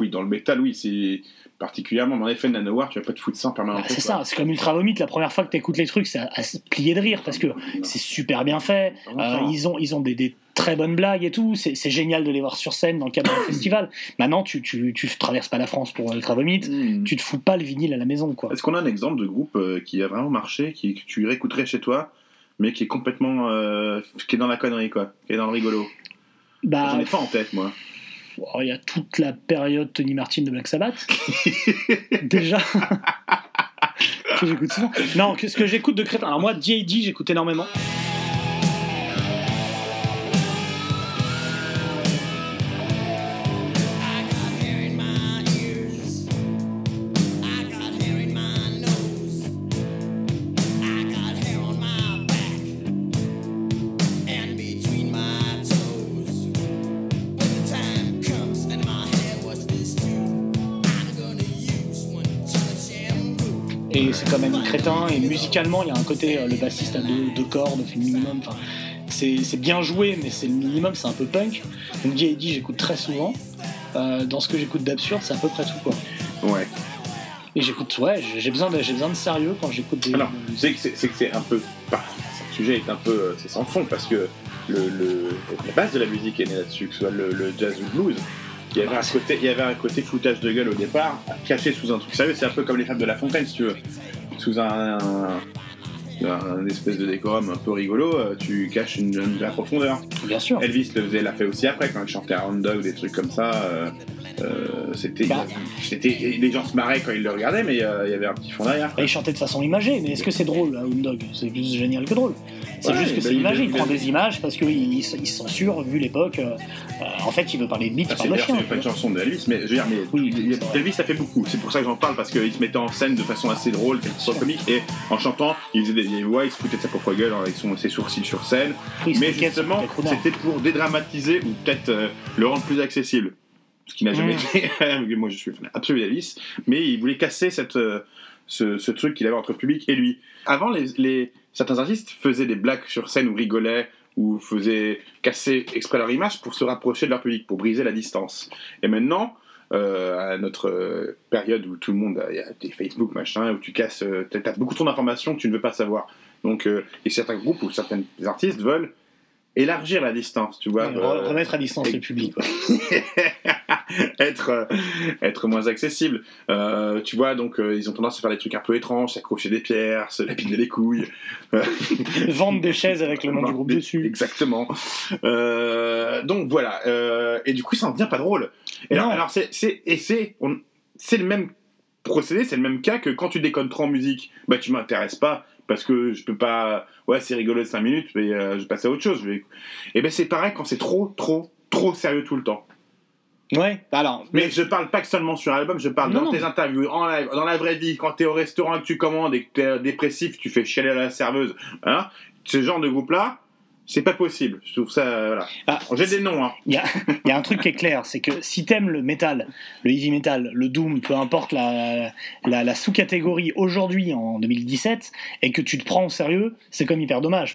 S2: oui, dans le métal, oui, c'est particulièrement dans l'effet de Nanowar, tu vas pas te foutre ça en permanence.
S1: Bah, c'est ça, c'est comme Ultra Vomit, la première fois que tu écoutes les trucs, c'est à, à se plier de rire parce que c'est super bien fait. Euh, ils ont, ils ont des, des très bonnes blagues et tout. C'est génial de les voir sur scène dans le cadre d'un festival. Maintenant, tu, tu, tu traverses pas la France pour Ultra Vomit, tu te fous pas le vinyle à la maison. quoi.
S2: Est-ce qu'on a un exemple de groupe euh, qui a vraiment marché, qui, que tu réécouterais chez toi, mais qui est complètement. euh, qui est dans la connerie, quoi, qui est dans le rigolo?
S1: Bah,
S2: J'en ai pas en tête, moi.
S1: Oh, Il y a toute la période Tony Martin de Black Sabbath. Déjà. que j'écoute souvent. Non, ce que j'écoute de crétin. Alors moi, D.A.D. j'écoute énormément. Et c'est quand même crétin. Et musicalement, il y a un côté, euh, le bassiste a deux, deux cordes, fait le minimum. Enfin, c'est bien joué, mais c'est le minimum, c'est un peu punk. Donc D.A.D. j'écoute très souvent. Euh, dans ce que j'écoute d'absurde, c'est à peu près tout quoi.
S2: Ouais.
S1: Et j'écoute, ouais, j'ai besoin, de, besoin de sérieux quand j'écoute des.
S2: Alors, c'est que c'est un peu. bah, le sujet est un peu. euh, C'est sans fond parce que le, le- la base de la musique est née là-dessus, que ce soit le, le jazz ou le blues. Il y, avait un côté, il y avait un côté foutage de gueule au départ, caché sous un truc sérieux. C'est un peu comme les femmes de La Fontaine, si tu veux. Sous un, un, un espèce de décorum un peu rigolo, euh, tu caches une, une vraie profondeur.
S1: Bien sûr.
S2: Elvis le faisait, l'a fait aussi après, quand il chantait à Round Dog, des trucs comme ça. euh, euh, c'était, c'était, les gens se marraient quand ils le regardaient, mais euh, il y avait un petit fond derrière.
S1: Et il chantait de façon imagée, mais est-ce que c'est drôle, Hound Dog? C'est plus génial que drôle. C'est
S2: Ouais,
S1: juste que
S2: bah,
S1: c'est imagé, il,
S2: il-
S1: prend des images parce qu'il il, censure, vu l'époque. en fait, il veut parler de bite,
S2: Ah,
S1: il parle de chien.
S2: c'est pas une chanson de Elvis, mais je veux dire, mais il- Elvis a fait beaucoup. C'est pour ça que j'en parle parce qu'il se mettait en scène de façon assez drôle, quelque soit comique, et en chantant, il faisait des voix, il se foutait de sa propre gueule avec son, ses sourcils sur scène. Mais justement,
S1: c'était
S2: pour dédramatiser ou peut-être euh, le rendre plus accessible. Ce qui n'a jamais
S1: Mm.
S2: été. Moi, je suis fan absolu mais il voulait casser cette, euh, ce, ce truc qu'il avait entre le public et lui. Avant, les, les- certains artistes faisaient des blagues sur scène ou rigolaient ou faisaient casser exprès leur image pour se rapprocher de leur public, pour briser la distance. Et maintenant, euh, à notre euh, période où tout le monde a, des Facebook machin, où tu casses, euh, t'as beaucoup trop d'informations que tu ne veux pas savoir. Donc, euh, et certains groupes ou certains artistes veulent élargir la distance, tu vois.
S1: Ouais,
S2: euh,
S1: remettre à distance
S2: et-
S1: le public. quoi.
S2: être, euh, être moins accessible. Euh, tu vois, donc ils ont tendance à faire des trucs un peu étranges, s'accrocher des pierres, se lapider les couilles.
S1: Vendre des chaises avec le nom du groupe dessus.
S2: Exactement. Donc voilà. Et du coup, ça en devient pas drôle. Et alors,
S1: Non.
S2: alors c'est, c'est, et c'est, on- c'est le même procédé, c'est le même cas que quand tu déconnes trop en musique, bah tu m'intéresses pas parce que je peux pas. Ouais, c'est rigolo de 5 minutes, mais euh, je passe à autre chose. Je vais... Et ben c'est pareil quand c'est trop, trop, trop sérieux tout le temps.
S1: Ouais, alors.
S2: Mais je parle pas que seulement sur l'album, je parle
S1: Non,
S2: dans
S1: non.
S2: tes interviews, en live, dans la vraie vie, quand t'es au restaurant et que tu commandes et que t'es dépressif, tu fais chialer à la serveuse. Hein Ce genre de groupe-là, c'est pas possible. Je trouve ça. Voilà.
S1: Ah,
S2: J'ai des noms, hein.
S1: Il y a, il y a un truc qui est clair, c'est que si t'aimes le métal, le heavy metal, le doom, peu importe la, la, la sous-catégorie aujourd'hui en 2017, et que tu te prends au sérieux, c'est comme hyper dommage.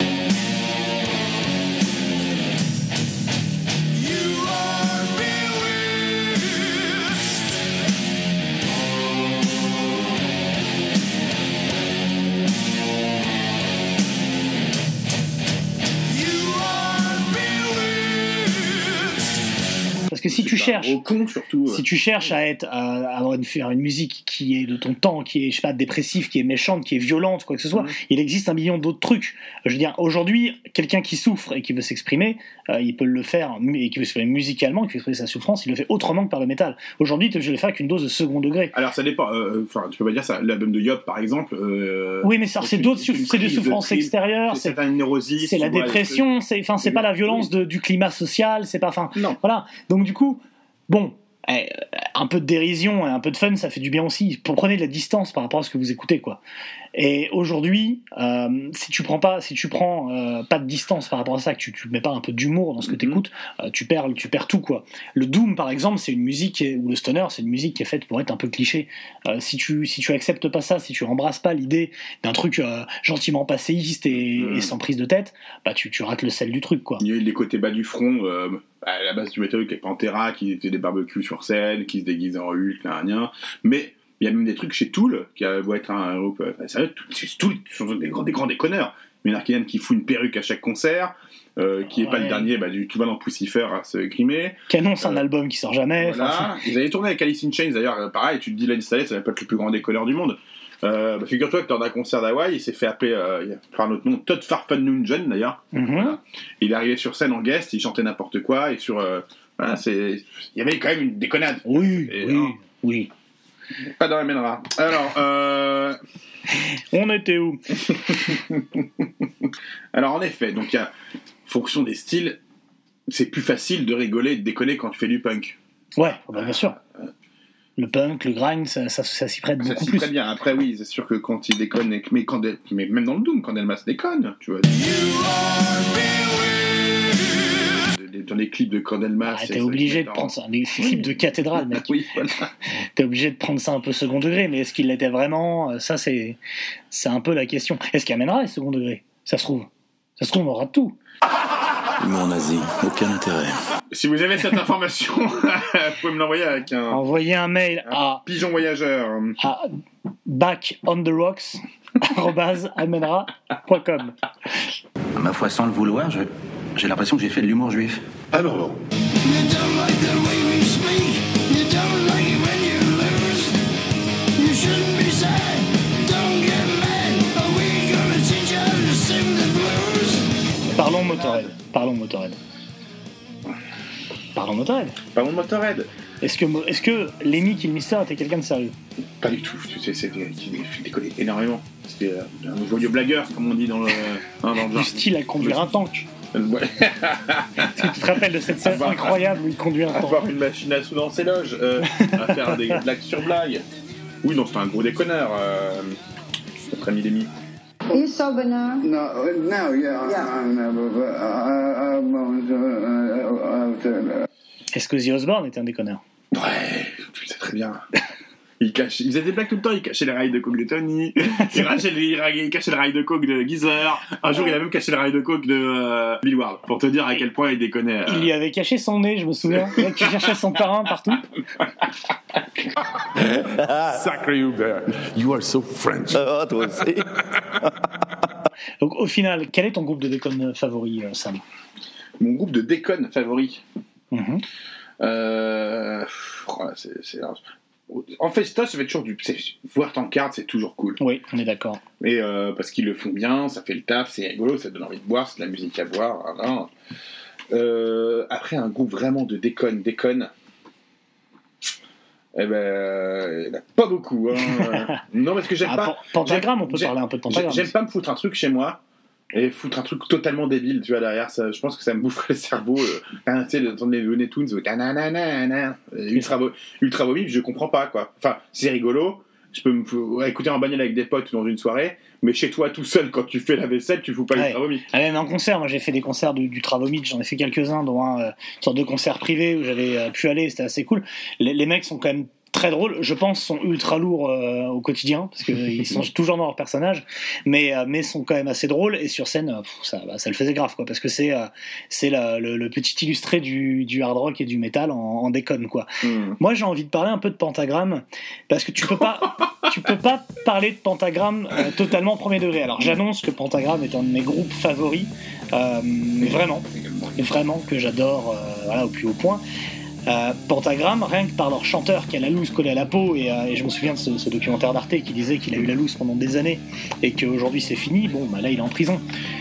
S1: Si tu cherches,
S2: con surtout.
S1: si tu cherches à être, à avoir une, faire une musique qui est de ton temps, qui est, je sais pas, dépressive, qui est méchante, qui est violente, quoi que ce soit, il existe un million d'autres trucs. Je veux dire, aujourd'hui, quelqu'un qui souffre et qui veut s'exprimer, euh, il peut le faire, et qui veut s'exprimer musicalement, qui veut exprimer sa souffrance, il le fait autrement que par le métal. Aujourd'hui, tu le faire avec une dose de second degré.
S2: Alors ça dépend. euh, Enfin, tu peux pas dire ça. L'album de Yop, par exemple. euh,
S1: Oui, mais ça, c'est d'autres c'est des souffrances extérieures,
S2: C'est neurosis.
S1: c'est la dépression, c'est enfin c'est pas la violence de- du climat social, c'est pas enfin voilà. Donc du coup, bon, eh, un peu de dérision et un peu de fun, ça fait du bien aussi. Pour prenez de la distance par rapport à ce que vous écoutez quoi. Et aujourd'hui, euh, si tu prends pas, si tu prends euh, pas de distance par rapport à ça, que tu, tu mets pas un peu d'humour dans ce que tu écoutes, tu perds, tu perds tout quoi. Le doom par exemple, c'est une musique qui est- ou le stoner, c'est une musique qui est faite pour être un peu cliché. Euh, si tu si tu acceptes pas ça, si tu embrasses pas l'idée d'un truc euh, gentiment passéiste et, et sans prise de tête, bah tu, tu rates le sel du truc quoi.
S2: Il y a eu les côtés bas du front, euh, à la base du métal avec Pantera qui fait des barbecues sur scène, qui se déguisent en Hulk, rien. Mais il y a même des trucs chez Tool, qui beau être un groupe. euh, sérieux, Tool- sont des grands, des grands déconneurs. Mais Narkian qui fout une perruque à chaque concert, euh, qui est pas le dernier bah, du tout va dans Pucifer à se grimer.
S1: Qui annonce un album qui sort jamais.
S2: Voilà.
S1: enfin,
S2: Ils avaient tourné avec Alice in Chains d'ailleurs, euh, pareil, tu te dis Len Staley, ça va pas être le plus grand décolleur du monde. Euh, bah, Figure-toi que dans un concert d'Hawaï, il s'est fait appeler euh, par un autre nom, Todd Farfanungen d'ailleurs.
S1: Mhm.
S2: Il est arrivé sur scène en guest, il chantait n'importe quoi, et sur. euh, voilà, c'est. Il y avait quand même une déconnade.
S1: Oui,
S2: Et,
S1: oui,
S2: euh,
S1: oui.
S2: Pas dans la mènera. Alors, euh,
S1: On était où?
S2: Alors en effet, donc il y a fonction des styles, c'est plus facile de rigoler et de déconner quand tu fais du punk.
S1: Ouais, bah, bien sûr. Le punk, le grind, ça, ça, ça s'y prête
S2: Ça
S1: beaucoup
S2: s'y
S1: plus.
S2: prête bien. Après, oui, c'est sûr que quand il déconne, et que- mais, quand mais même dans le Doom, quand Delmas déconne, tu vois. Des, des dans les clips de Cornelmas.
S1: Ah, t'es obligé de prendre ça. Les clips de cathédrale, mec.
S2: Oui, voilà.
S1: T'es obligé de prendre ça un peu second degré, mais est-ce qu'il l'était vraiment? Ça, c'est c'est un peu la question. Est-ce qu'il amènera les second degrés? Ça se trouve. Ça se trouve, on aura tout.
S6: Humour nazi, aucun intérêt.
S2: Si vous avez cette information, vous pouvez me l'envoyer avec un
S1: Envoyez un mail à,
S2: pigeon voyageur.
S1: à backontheRocks.com.
S6: Ma foi, sans le vouloir, je- j'ai l'impression que j'ai fait de l'humour juif.
S12: Alors non.
S1: Parlons Motorhead. Parlons Motorhead. Parlons Motorhead.
S2: Parlons Motorhead.
S1: Est-ce que, est-ce que Lemmy Kilmister était quelqu'un de sérieux?
S2: Pas du tout. Tu sais, c'est qui fait déconner énormément. C'était euh, un joyeux blagueur, comme on dit dans le, hein, dans le
S1: Du
S2: genre.
S1: style à conduire un tank.
S2: Ouais.
S1: Tu te rappelles de cette scène
S2: Avoir-
S1: incroyable où il conduit un
S2: Avoir une machine à sous dans ses loges, euh, à faire des blagues sur blagues. Oui, non, c'était un gros déconneur, euh, notre ami
S13: you sober now?
S14: No, now, yeah. I'm never, I, I,
S1: Est-ce que The Osborne était un déconneur?
S2: Ouais, tu le sais très bien. Il, cache, il faisait des blagues tout le temps, il cachait les rails de coke de Tony, il, cachait les, il cachait le rail de coke de Geezer, un jour il a même caché le rail de coke de euh, Bill Ward, pour te dire à quel point il déconnait. euh.
S1: Il lui avait caché son nez, je me souviens. Le mec qui cherchait son parrain partout.
S12: Sacré Hubert, you are so French.
S6: Ah, toi aussi.
S1: Donc au final, quel est ton groupe de déconne favori, euh, Sam?
S2: Mon groupe de déconne favori.
S1: Mhm.
S2: Euh, oh, c'est- c'est- En festoche, ça va être toujours du. Voir carte, c'est toujours cool.
S1: Oui, on est d'accord.
S2: Et euh, parce qu'ils le font bien, ça fait le taf, c'est rigolo, ça donne envie de boire, c'est de la musique à boire. voilà. Euh, après, un groupe vraiment de déconne, déconne. Eh ben, il y en a pas beaucoup. hein. non, parce que j'aime
S1: Ah,
S2: pas.
S1: Pentagramme, on peut parler un peu de Pentagramme.
S2: J'aime pas me foutre un truc chez moi et foutre un truc totalement débile, tu vois, derrière ça. Je pense que ça me boufferait le cerveau. euh, hein, tu sais, d'entendre les Looney Tunes, euh, ultra, ultra je comprends pas, quoi. Enfin, c'est rigolo. Je peux me écouter en bagnole avec des potes dans une soirée, mais chez toi tout seul, quand tu fais la vaisselle, tu fous pas
S1: Ouais.
S2: l'ultra vomite.
S1: Ah, même en concert, moi j'ai fait des concerts du, du Travomit, j'en ai fait quelques-uns, dont un euh, une sorte de concert privé où j'avais euh, pu aller, c'était assez cool. Les, les mecs sont quand même très drôles, je pense, sont ultra lourds euh, au quotidien, parce qu'ils sont toujours dans leur personnage, mais, euh, mais sont quand même assez drôles, et sur scène, euh, pff, ça, bah, ça le faisait grave, quoi, parce que c'est euh, le, le petit illustré du, du hard rock et du métal en, en déconne, quoi.
S2: Hmm.
S1: Moi j'ai envie de parler un peu de Pentagramme, parce que tu peux pas, tu peux pas parler de Pentagramme totalement premier degré. Alors j'annonce que Pentagramme est un de mes groupes favoris, mais vraiment, vraiment que j'adore voilà, au plus haut point. Euh, Pentagramme, rien que par leur chanteur qui a la loose collée à la peau, et, euh, et je me souviens de ce, ce documentaire d'Arte qui disait qu'il a eu la loose pendant des années et qu'aujourd'hui c'est fini, bon bah là il est en prison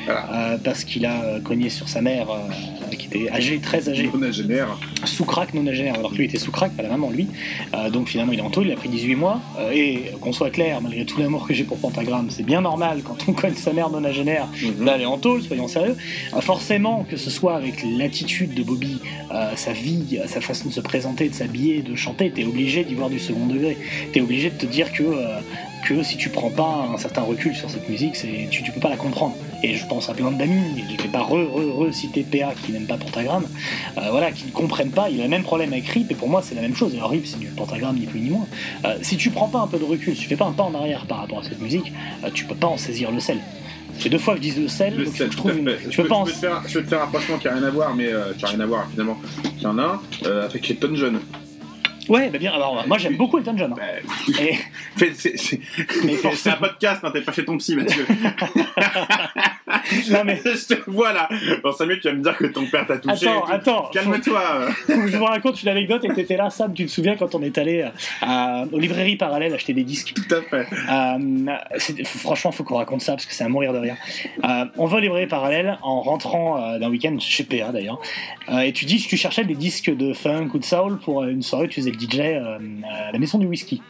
S1: Euh, parce qu'il a cogné sur sa mère qui était âgée, très âgée.
S2: Nonagénaire.
S1: Sous crack, nonagénaire, alors que lui était sous crack, pas la maman lui. Donc finalement il est en taule, il a pris 18 mois. Et qu'on soit clair, malgré tout l'amour que j'ai pour Pentagramme, c'est bien normal quand on cogne sa mère nonagénaire d'aller en taule, soyons sérieux. Forcément, que ce soit avec l'attitude de Bobby, sa vie, sa de se présenter, de s'habiller, de chanter, t'es obligé d'y voir du second degré. T'es obligé de te dire que, euh, si tu prends pas un certain recul sur cette musique, tu, peux pas la comprendre. Et je pense à plein d'amis, je vais pas re, re, re citer PA qui n'aime pas Pentagramme, euh, voilà, qui ne comprennent pas. Il a le même problème avec RIP, et pour moi c'est la même chose. Alors RIP c'est du Pentagramme ni plus ni moins. Euh, si tu prends pas un peu de recul, si tu fais pas un pas en arrière par rapport à cette musique, tu peux pas en saisir le sel. C'est deux fois que je dis le sel,
S2: Le
S1: donc
S2: sel,
S1: je trouve une-
S2: Je
S1: peux
S2: peux,
S1: pas en
S2: je peux te faire, je peux te faire un rapprochement qui a rien à voir, mais euh, qui a rien à voir finalement. Il y en a un euh, avec Elton John.
S1: Ouais, bah bien, alors moi j'aime beaucoup Elton John. hein. Et-
S2: Fais- c'est- un podcast, hein, t'es pas chez ton psy, Mathieu.
S1: non mais.
S2: je te vois là. Dans 5 minutes, tu vas me dire que ton père t'a touché.
S1: Attends,
S2: tout.
S1: attends.
S2: Calme-toi.
S1: Faut que je vous raconte une anecdote et t'étais là, Sam, tu te souviens quand on est allé à- à- aux librairies parallèles acheter des disques
S2: Tout à fait.
S1: Euh, franchement, faut qu'on raconte ça parce que c'est à mourir de rire. Euh, on va aux librairies parallèles en rentrant euh, d'un week-end chez PA d'ailleurs. Euh, et tu dis que tu cherchais des disques de funk ou de soul pour euh, une soirée où tu faisais le DJ euh, à la maison du whisky.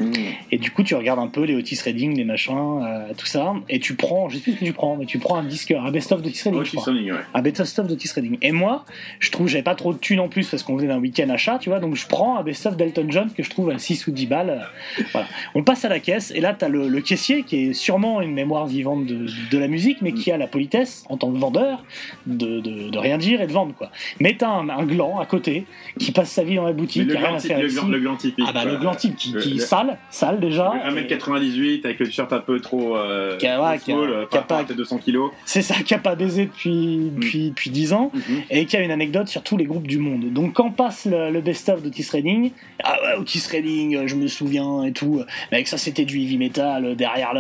S1: Et du coup, tu regardes un peu les Otis Redding, les machins, euh, tout ça. Et tu prends, je sais plus ce que tu prends, mais tu prends un disque, un best-of d'Otis Redding.
S2: Otis. Redding, ouais.
S1: Un best-of d'Otis Redding. Et moi, je trouve, j'avais pas trop de thunes en plus parce qu'on venait d'un week-end achat, tu vois, donc je prends un best-of d'Elton John que je trouve à 6 ou 10 balles. euh, Voilà. On passe à la caisse et là, t'as le, le caissier qui est sûrement une mémoire vivante de, de la musique, mais qui a la politesse, en tant que vendeur, de, de, de rien dire et de vendre, quoi. Mais t'as un, un gland à côté qui passe sa vie dans la boutique, qui a rien à faire ici.
S2: Le gland typique,
S1: Ah bah le gland type qui, qui
S2: le-
S1: sale, sale déjà. et-
S2: 1m98 avec le t-shirt un peu trop euh,
S1: Qui a- ouais,
S2: trop
S1: qui a-
S2: small, euh, tes 200 kilos.
S1: C'est ça, qui a pas baisé depuis, depuis, depuis 10 ans et qui a une anecdote sur tous les groupes du monde. Donc quand passe le, best-of d'Otis Redding, ah ouais, Otis Redding, euh, je me souviens et tout, mais avec ça c'était du heavy metal, euh, derrière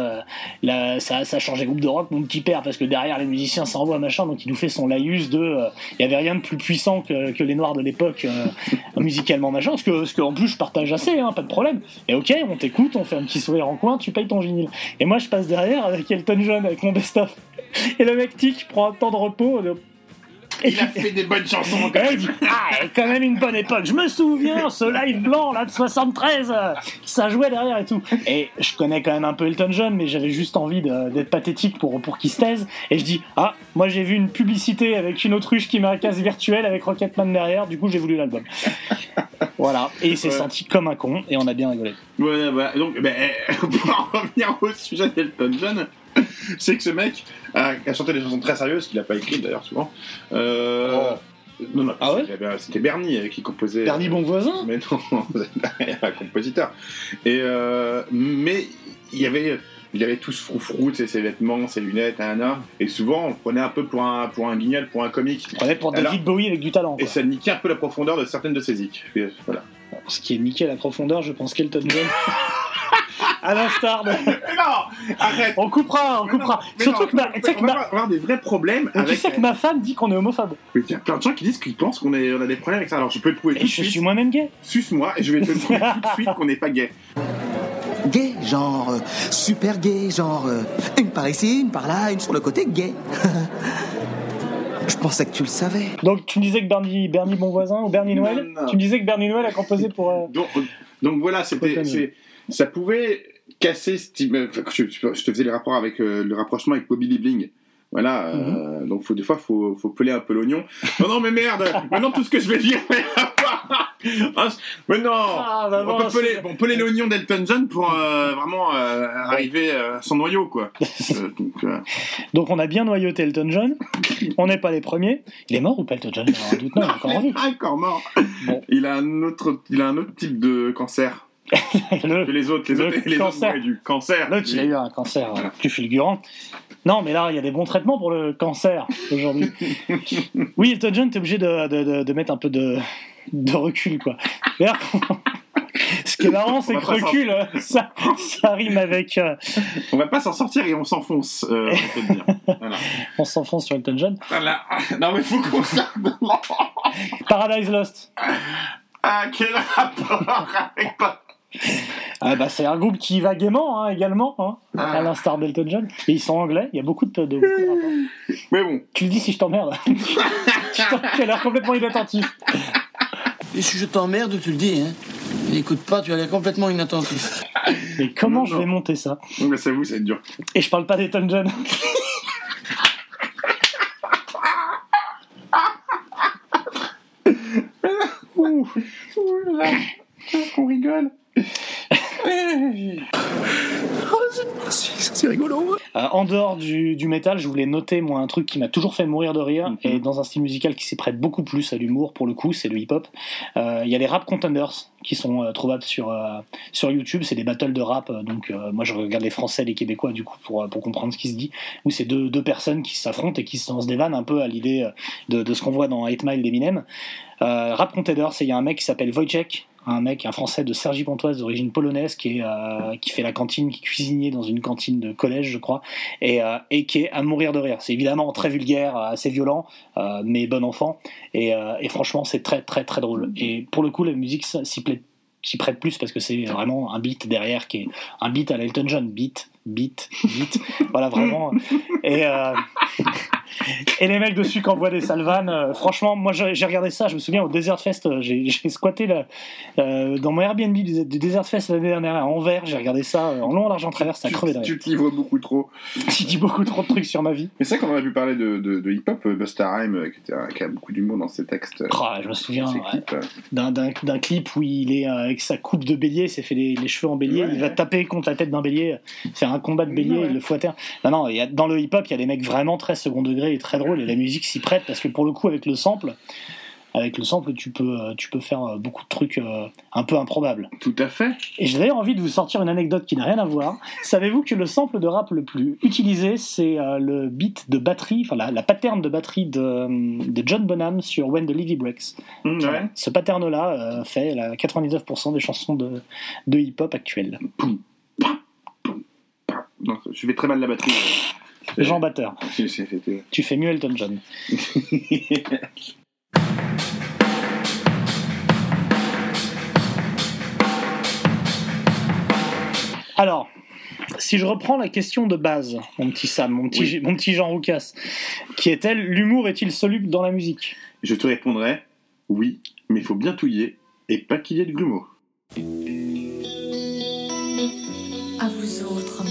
S1: le, ça, ça changé groupe de rock, mon petit père, parce que derrière les musiciens s'envoient machin, donc il nous fait son laïus de, euh, il y avait rien de plus puissant que, que les noirs de l'époque euh, musicalement machin, parce que, parce que en je partage assez, hein, pas de problème. Et ok, on t'écoute, on fait un petit sourire en coin, tu payes ton vinyle. Et moi je passe derrière avec Elton John, avec mon best-of. Et le mec tic prend un temps de repos.
S2: Il a fait des bonnes chansons quand même.
S1: ah, quand même une bonne époque. Je me souviens, ce live blanc là de 73, euh, ça jouait derrière et tout. Et je connais quand même un peu Elton John, mais j'avais juste envie d'être pathétique pour, pour qu'il se taise. Et je dis, ah, moi j'ai vu une publicité avec une autruche qui met un casque virtuel avec Rocketman derrière, du coup j'ai voulu l'album. voilà. Et il s'est
S2: Ouais.
S1: senti comme un con, et on a bien rigolé.
S2: Ouais, bah, donc, ben, pour en revenir au sujet d'Elton John, c'est que ce mec a, a chanté des chansons très sérieuses, qu'il n'a pas écrites d'ailleurs souvent. Euh, Non, non, c'était- c'était Bernie euh, qui composait.
S1: Oh. Bernie Bonvoisin
S2: Mais non, c'est un compositeur. Et, euh, mais il y avait. Il avait tout ce froufrou, ses vêtements, ses lunettes, nanana. et souvent on le prenait un peu pour un, pour un guignol, pour un comique.
S1: On prenait pour David Bowie avec du talent.
S2: Et ça niquait un peu la profondeur de certaines de ses zik. Voilà.
S1: Ce qui est niqué à la profondeur, je pense qu'Elton John. À l'instar de.
S2: non Arrête
S1: On coupera, on coupera.
S2: Mais
S1: Surtout
S2: non,
S1: que ma, tu sais que ma-
S2: avoir des vrais problèmes
S1: Mais tu sais que ma femme dit qu'on est homophobe.
S2: Mais il y a plein de gens qui disent qu'ils pensent qu'on est- on a des problèmes avec ça. Alors je peux le prouver
S1: Et
S2: tout de
S1: je suis moi-même gay.
S2: Suce-moi et je vais te prouver tout de suite qu'on n'est pas gay.
S15: Gay, genre euh, super gay, genre euh, une par ici, une par là, une sur le côté, gay. Je pensais que tu le savais.
S1: Donc tu me disais que Bernie, Bernie Bonvoisin ou Bernie Noël
S2: Non, non.
S1: Tu me disais que Bernie Noël a composé pour. euh,
S2: Donc, donc voilà, c'était, ça pouvait casser. euh, enfin, Je, je te faisais les rapports avec euh, le rapprochement avec Bobby Liebling. Voilà, euh, donc faut, des fois, faut, faut peler un peu l'oignon. Non, non, mais merde Maintenant, tout ce que je vais dire, Ah, mais non
S1: Ah, bah
S2: On
S1: bon,
S2: peut peler, l'oignon d'Elton John pour euh, vraiment euh, arriver à son noyau, quoi. Donc,
S1: Donc on a bien noyauté Elton John. On n'est pas les premiers. Il est mort ou pas Elton John? Doute, non, il est encore en vie.
S2: Ah, encore mort. Il a un autre, il a un autre type de cancer
S1: Le-
S2: que les autres. Les
S1: le
S2: autres, les
S1: cancer.
S2: autres, du cancer.
S1: L'autre, il a eu un cancer euh, plus fulgurant. Non, mais là, il y a des bons traitements pour le cancer aujourd'hui. Oui, Elton John, t'es obligé de, de, de, de mettre un peu de, de recul, quoi. D'ailleurs, Ce qui est marrant, c'est que recul, euh, ça, ça rime avec. euh,
S2: On va pas s'en sortir et on s'enfonce. Euh, on. Voilà.
S1: on s'enfonce sur Elton John.
S2: Voilà. Non mais faut qu'on.
S1: Paradise Lost.
S2: Ah quel rapport avec.
S1: Ah bah, c'est un groupe qui va gaiement hein, également, hein,
S2: Ah.
S1: à l'instar d'Elton John. Et ils sont anglais, il y a beaucoup de.
S2: Mais bon.
S1: Tu le dis si je t'emmerde. tu as l'air complètement inattentif.
S7: Et si je t'emmerde, tu le dis, hein. N'écoute pas, tu as l'air complètement inattentif.
S1: Mais comment
S2: Non,
S1: je
S2: non.
S1: vais monter ça?
S2: Non, mais c'est vous, c'est dur.
S1: Et je parle pas d'Elton John.
S2: Ouh. Ouh là. On rigole.
S15: C'est rigolo.
S1: Euh, en dehors du, du métal, je voulais noter moi un truc qui m'a toujours fait mourir de rire et dans un style musical qui s'y prête beaucoup plus à l'humour pour le coup, c'est le hip-hop. Euh, Il y a les rap contenders qui sont euh, trouvables sur sur YouTube, c'est des battles de rap. donc moi je regarde les Français, les Québécois du coup pour pour comprendre ce qui se dit. Où c'est deux deux personnes qui s'affrontent et qui se lancent des vannes un peu à l'idée de, de ce qu'on voit dans 8 Mile d'Eminem. Rap contenders, c'est il y a un mec qui s'appelle Wojciech un mec, un français de Sergi Pontoise d'origine polonaise qui, est, euh, qui fait la cantine, qui est cuisinier dans une cantine de collège, je crois, et, euh, et qui est à mourir de rire. C'est évidemment très vulgaire, assez violent, euh, mais bon enfant. Et, euh, et franchement, c'est très très très drôle. Et pour le coup, la musique s'y plaît s'y prête plus parce que c'est vraiment un beat derrière qui est un beat à l'Elton John beat beat beat voilà vraiment et euh, Et les mecs dessus qui envoient des salvanes. euh, franchement, moi j'ai regardé ça. Je me souviens au Desert Fest, euh, j'ai squatté là, euh, dans mon Airbnb du, du Desert Fest l'année dernière à Anvers. J'ai regardé ça en long, en large, en travers. De rire.
S2: Tu t'y vois beaucoup trop.
S1: J'ai dit beaucoup trop de trucs sur ma vie.
S2: Mais c'est vrai qu'on aurait pu parler de, de, de hip-hop, Busta Rhymes, qui, a beaucoup d'humour dans ses textes.
S1: Oh, je me souviens ouais, d'un- clip où il est avec sa coupe de bélier, s'est fait les, les cheveux en bélier, il va taper contre la tête d'un bélier, faire un combat de bélier, il le terre. Non, non, il y a, dans le hip-hop, il y a des mecs vraiment très second degré et très drôles, et la musique s'y prête parce que pour le coup, avec le sample, avec le sample, tu peux, euh, tu peux faire euh, beaucoup de trucs euh, un peu improbables.
S2: Tout à fait.
S1: Et j'ai d'ailleurs envie de vous sortir une anecdote qui n'a rien à voir. Savez-vous que le sample de rap le plus utilisé, c'est euh, le beat de batterie, enfin la, la pattern de batterie de, de John Bonham sur When the Levy Breaks?
S2: Mm, ouais.
S1: Ce pattern-là euh, fait la 99% des chansons de, de hip-hop actuelles.
S2: Non, je fais très mal la batterie.
S1: Jean Batteur. Tu fais mieux Elton John. Alors, si je reprends la question de base, mon petit Sam, mon petit, mon petit Jean Roucas, qui est-elle L'humour est-il soluble dans la musique?
S2: Je te répondrai oui, mais il faut bien touiller et pas qu'il y ait de grumeaux.
S16: À vous autres,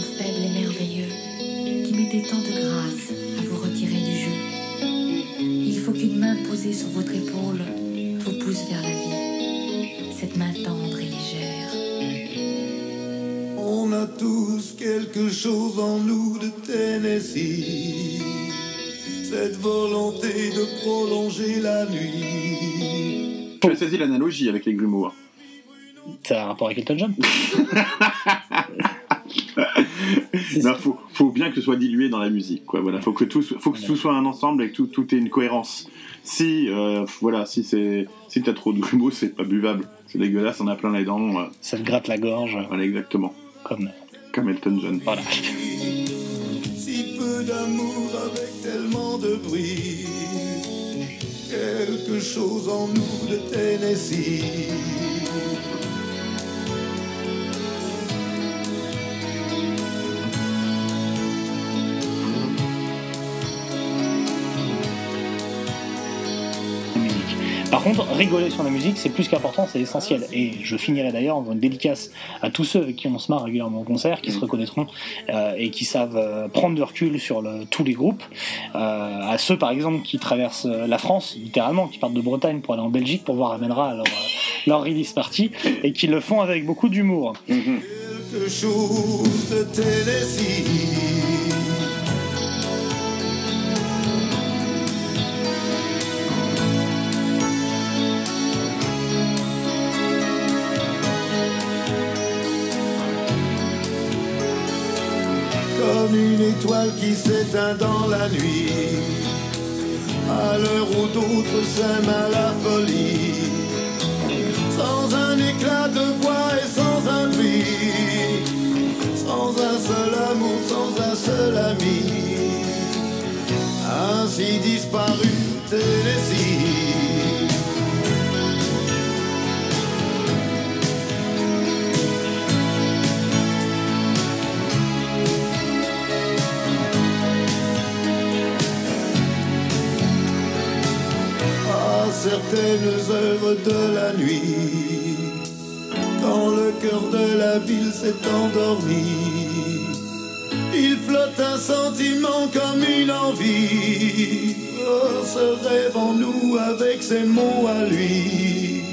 S16: sur votre épaule vous pousse vers la vie. Cette main tendre et légère.
S17: On a tous quelque chose en nous de Tennessee. Cette volonté de prolonger la nuit.
S2: Tu as saisi l'analogie avec les grumeaux. hein.
S1: T'as un rapport avec Elton John
S2: Non, faut, faut bien que ce soit dilué dans la musique. Quoi. Voilà, faut que tout, faut que tout soit un ensemble et que tout, tout ait une cohérence. Si, euh, voilà, si c'est, si t'as trop de grumeaux, c'est pas buvable. C'est dégueulasse, on a plein les dents. euh.
S1: Ça te gratte la gorge.
S2: Voilà, exactement.
S1: Comme,
S2: comme Elton John.
S1: Voilà.
S17: Si peu d'amour avec tellement de bruit. Quelque chose en nous de Tennessee.
S1: Par contre, rigoler sur la musique, c'est plus qu'important, c'est essentiel. Et je finirai d'ailleurs en faisant une dédicace à tous ceux avec qui on se marre régulièrement au concert, qui se reconnaîtront euh, et qui savent euh, prendre du recul sur le- tous les groupes. Euh, à ceux, par exemple, qui traversent euh, la France, littéralement, qui partent de Bretagne pour aller en Belgique pour voir Amenra à leur, euh, leur release party, et qui le font avec beaucoup d'humour.
S17: Quelque chose de Une étoile qui s'éteint dans la nuit, à l'heure où d'autres s'aiment à la folie, sans un éclat de voix et sans un cri, sans un seul amour, sans un seul ami, ainsi disparu Tennessee. Certaines heures de la nuit, quand le cœur de la ville s'est endormi, il flotte un sentiment comme une envie. Oh, ce rêve en nous avec ses mots à lui,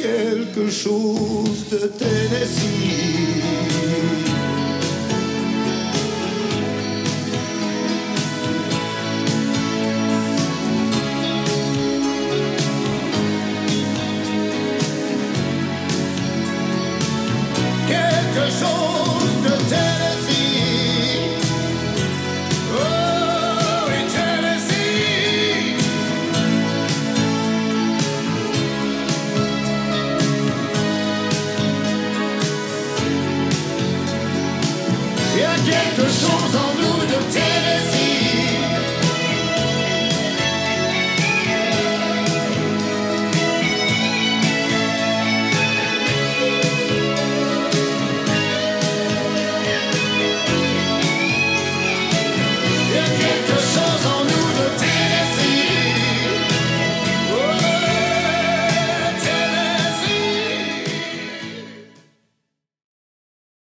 S17: quelque chose de Tennessee.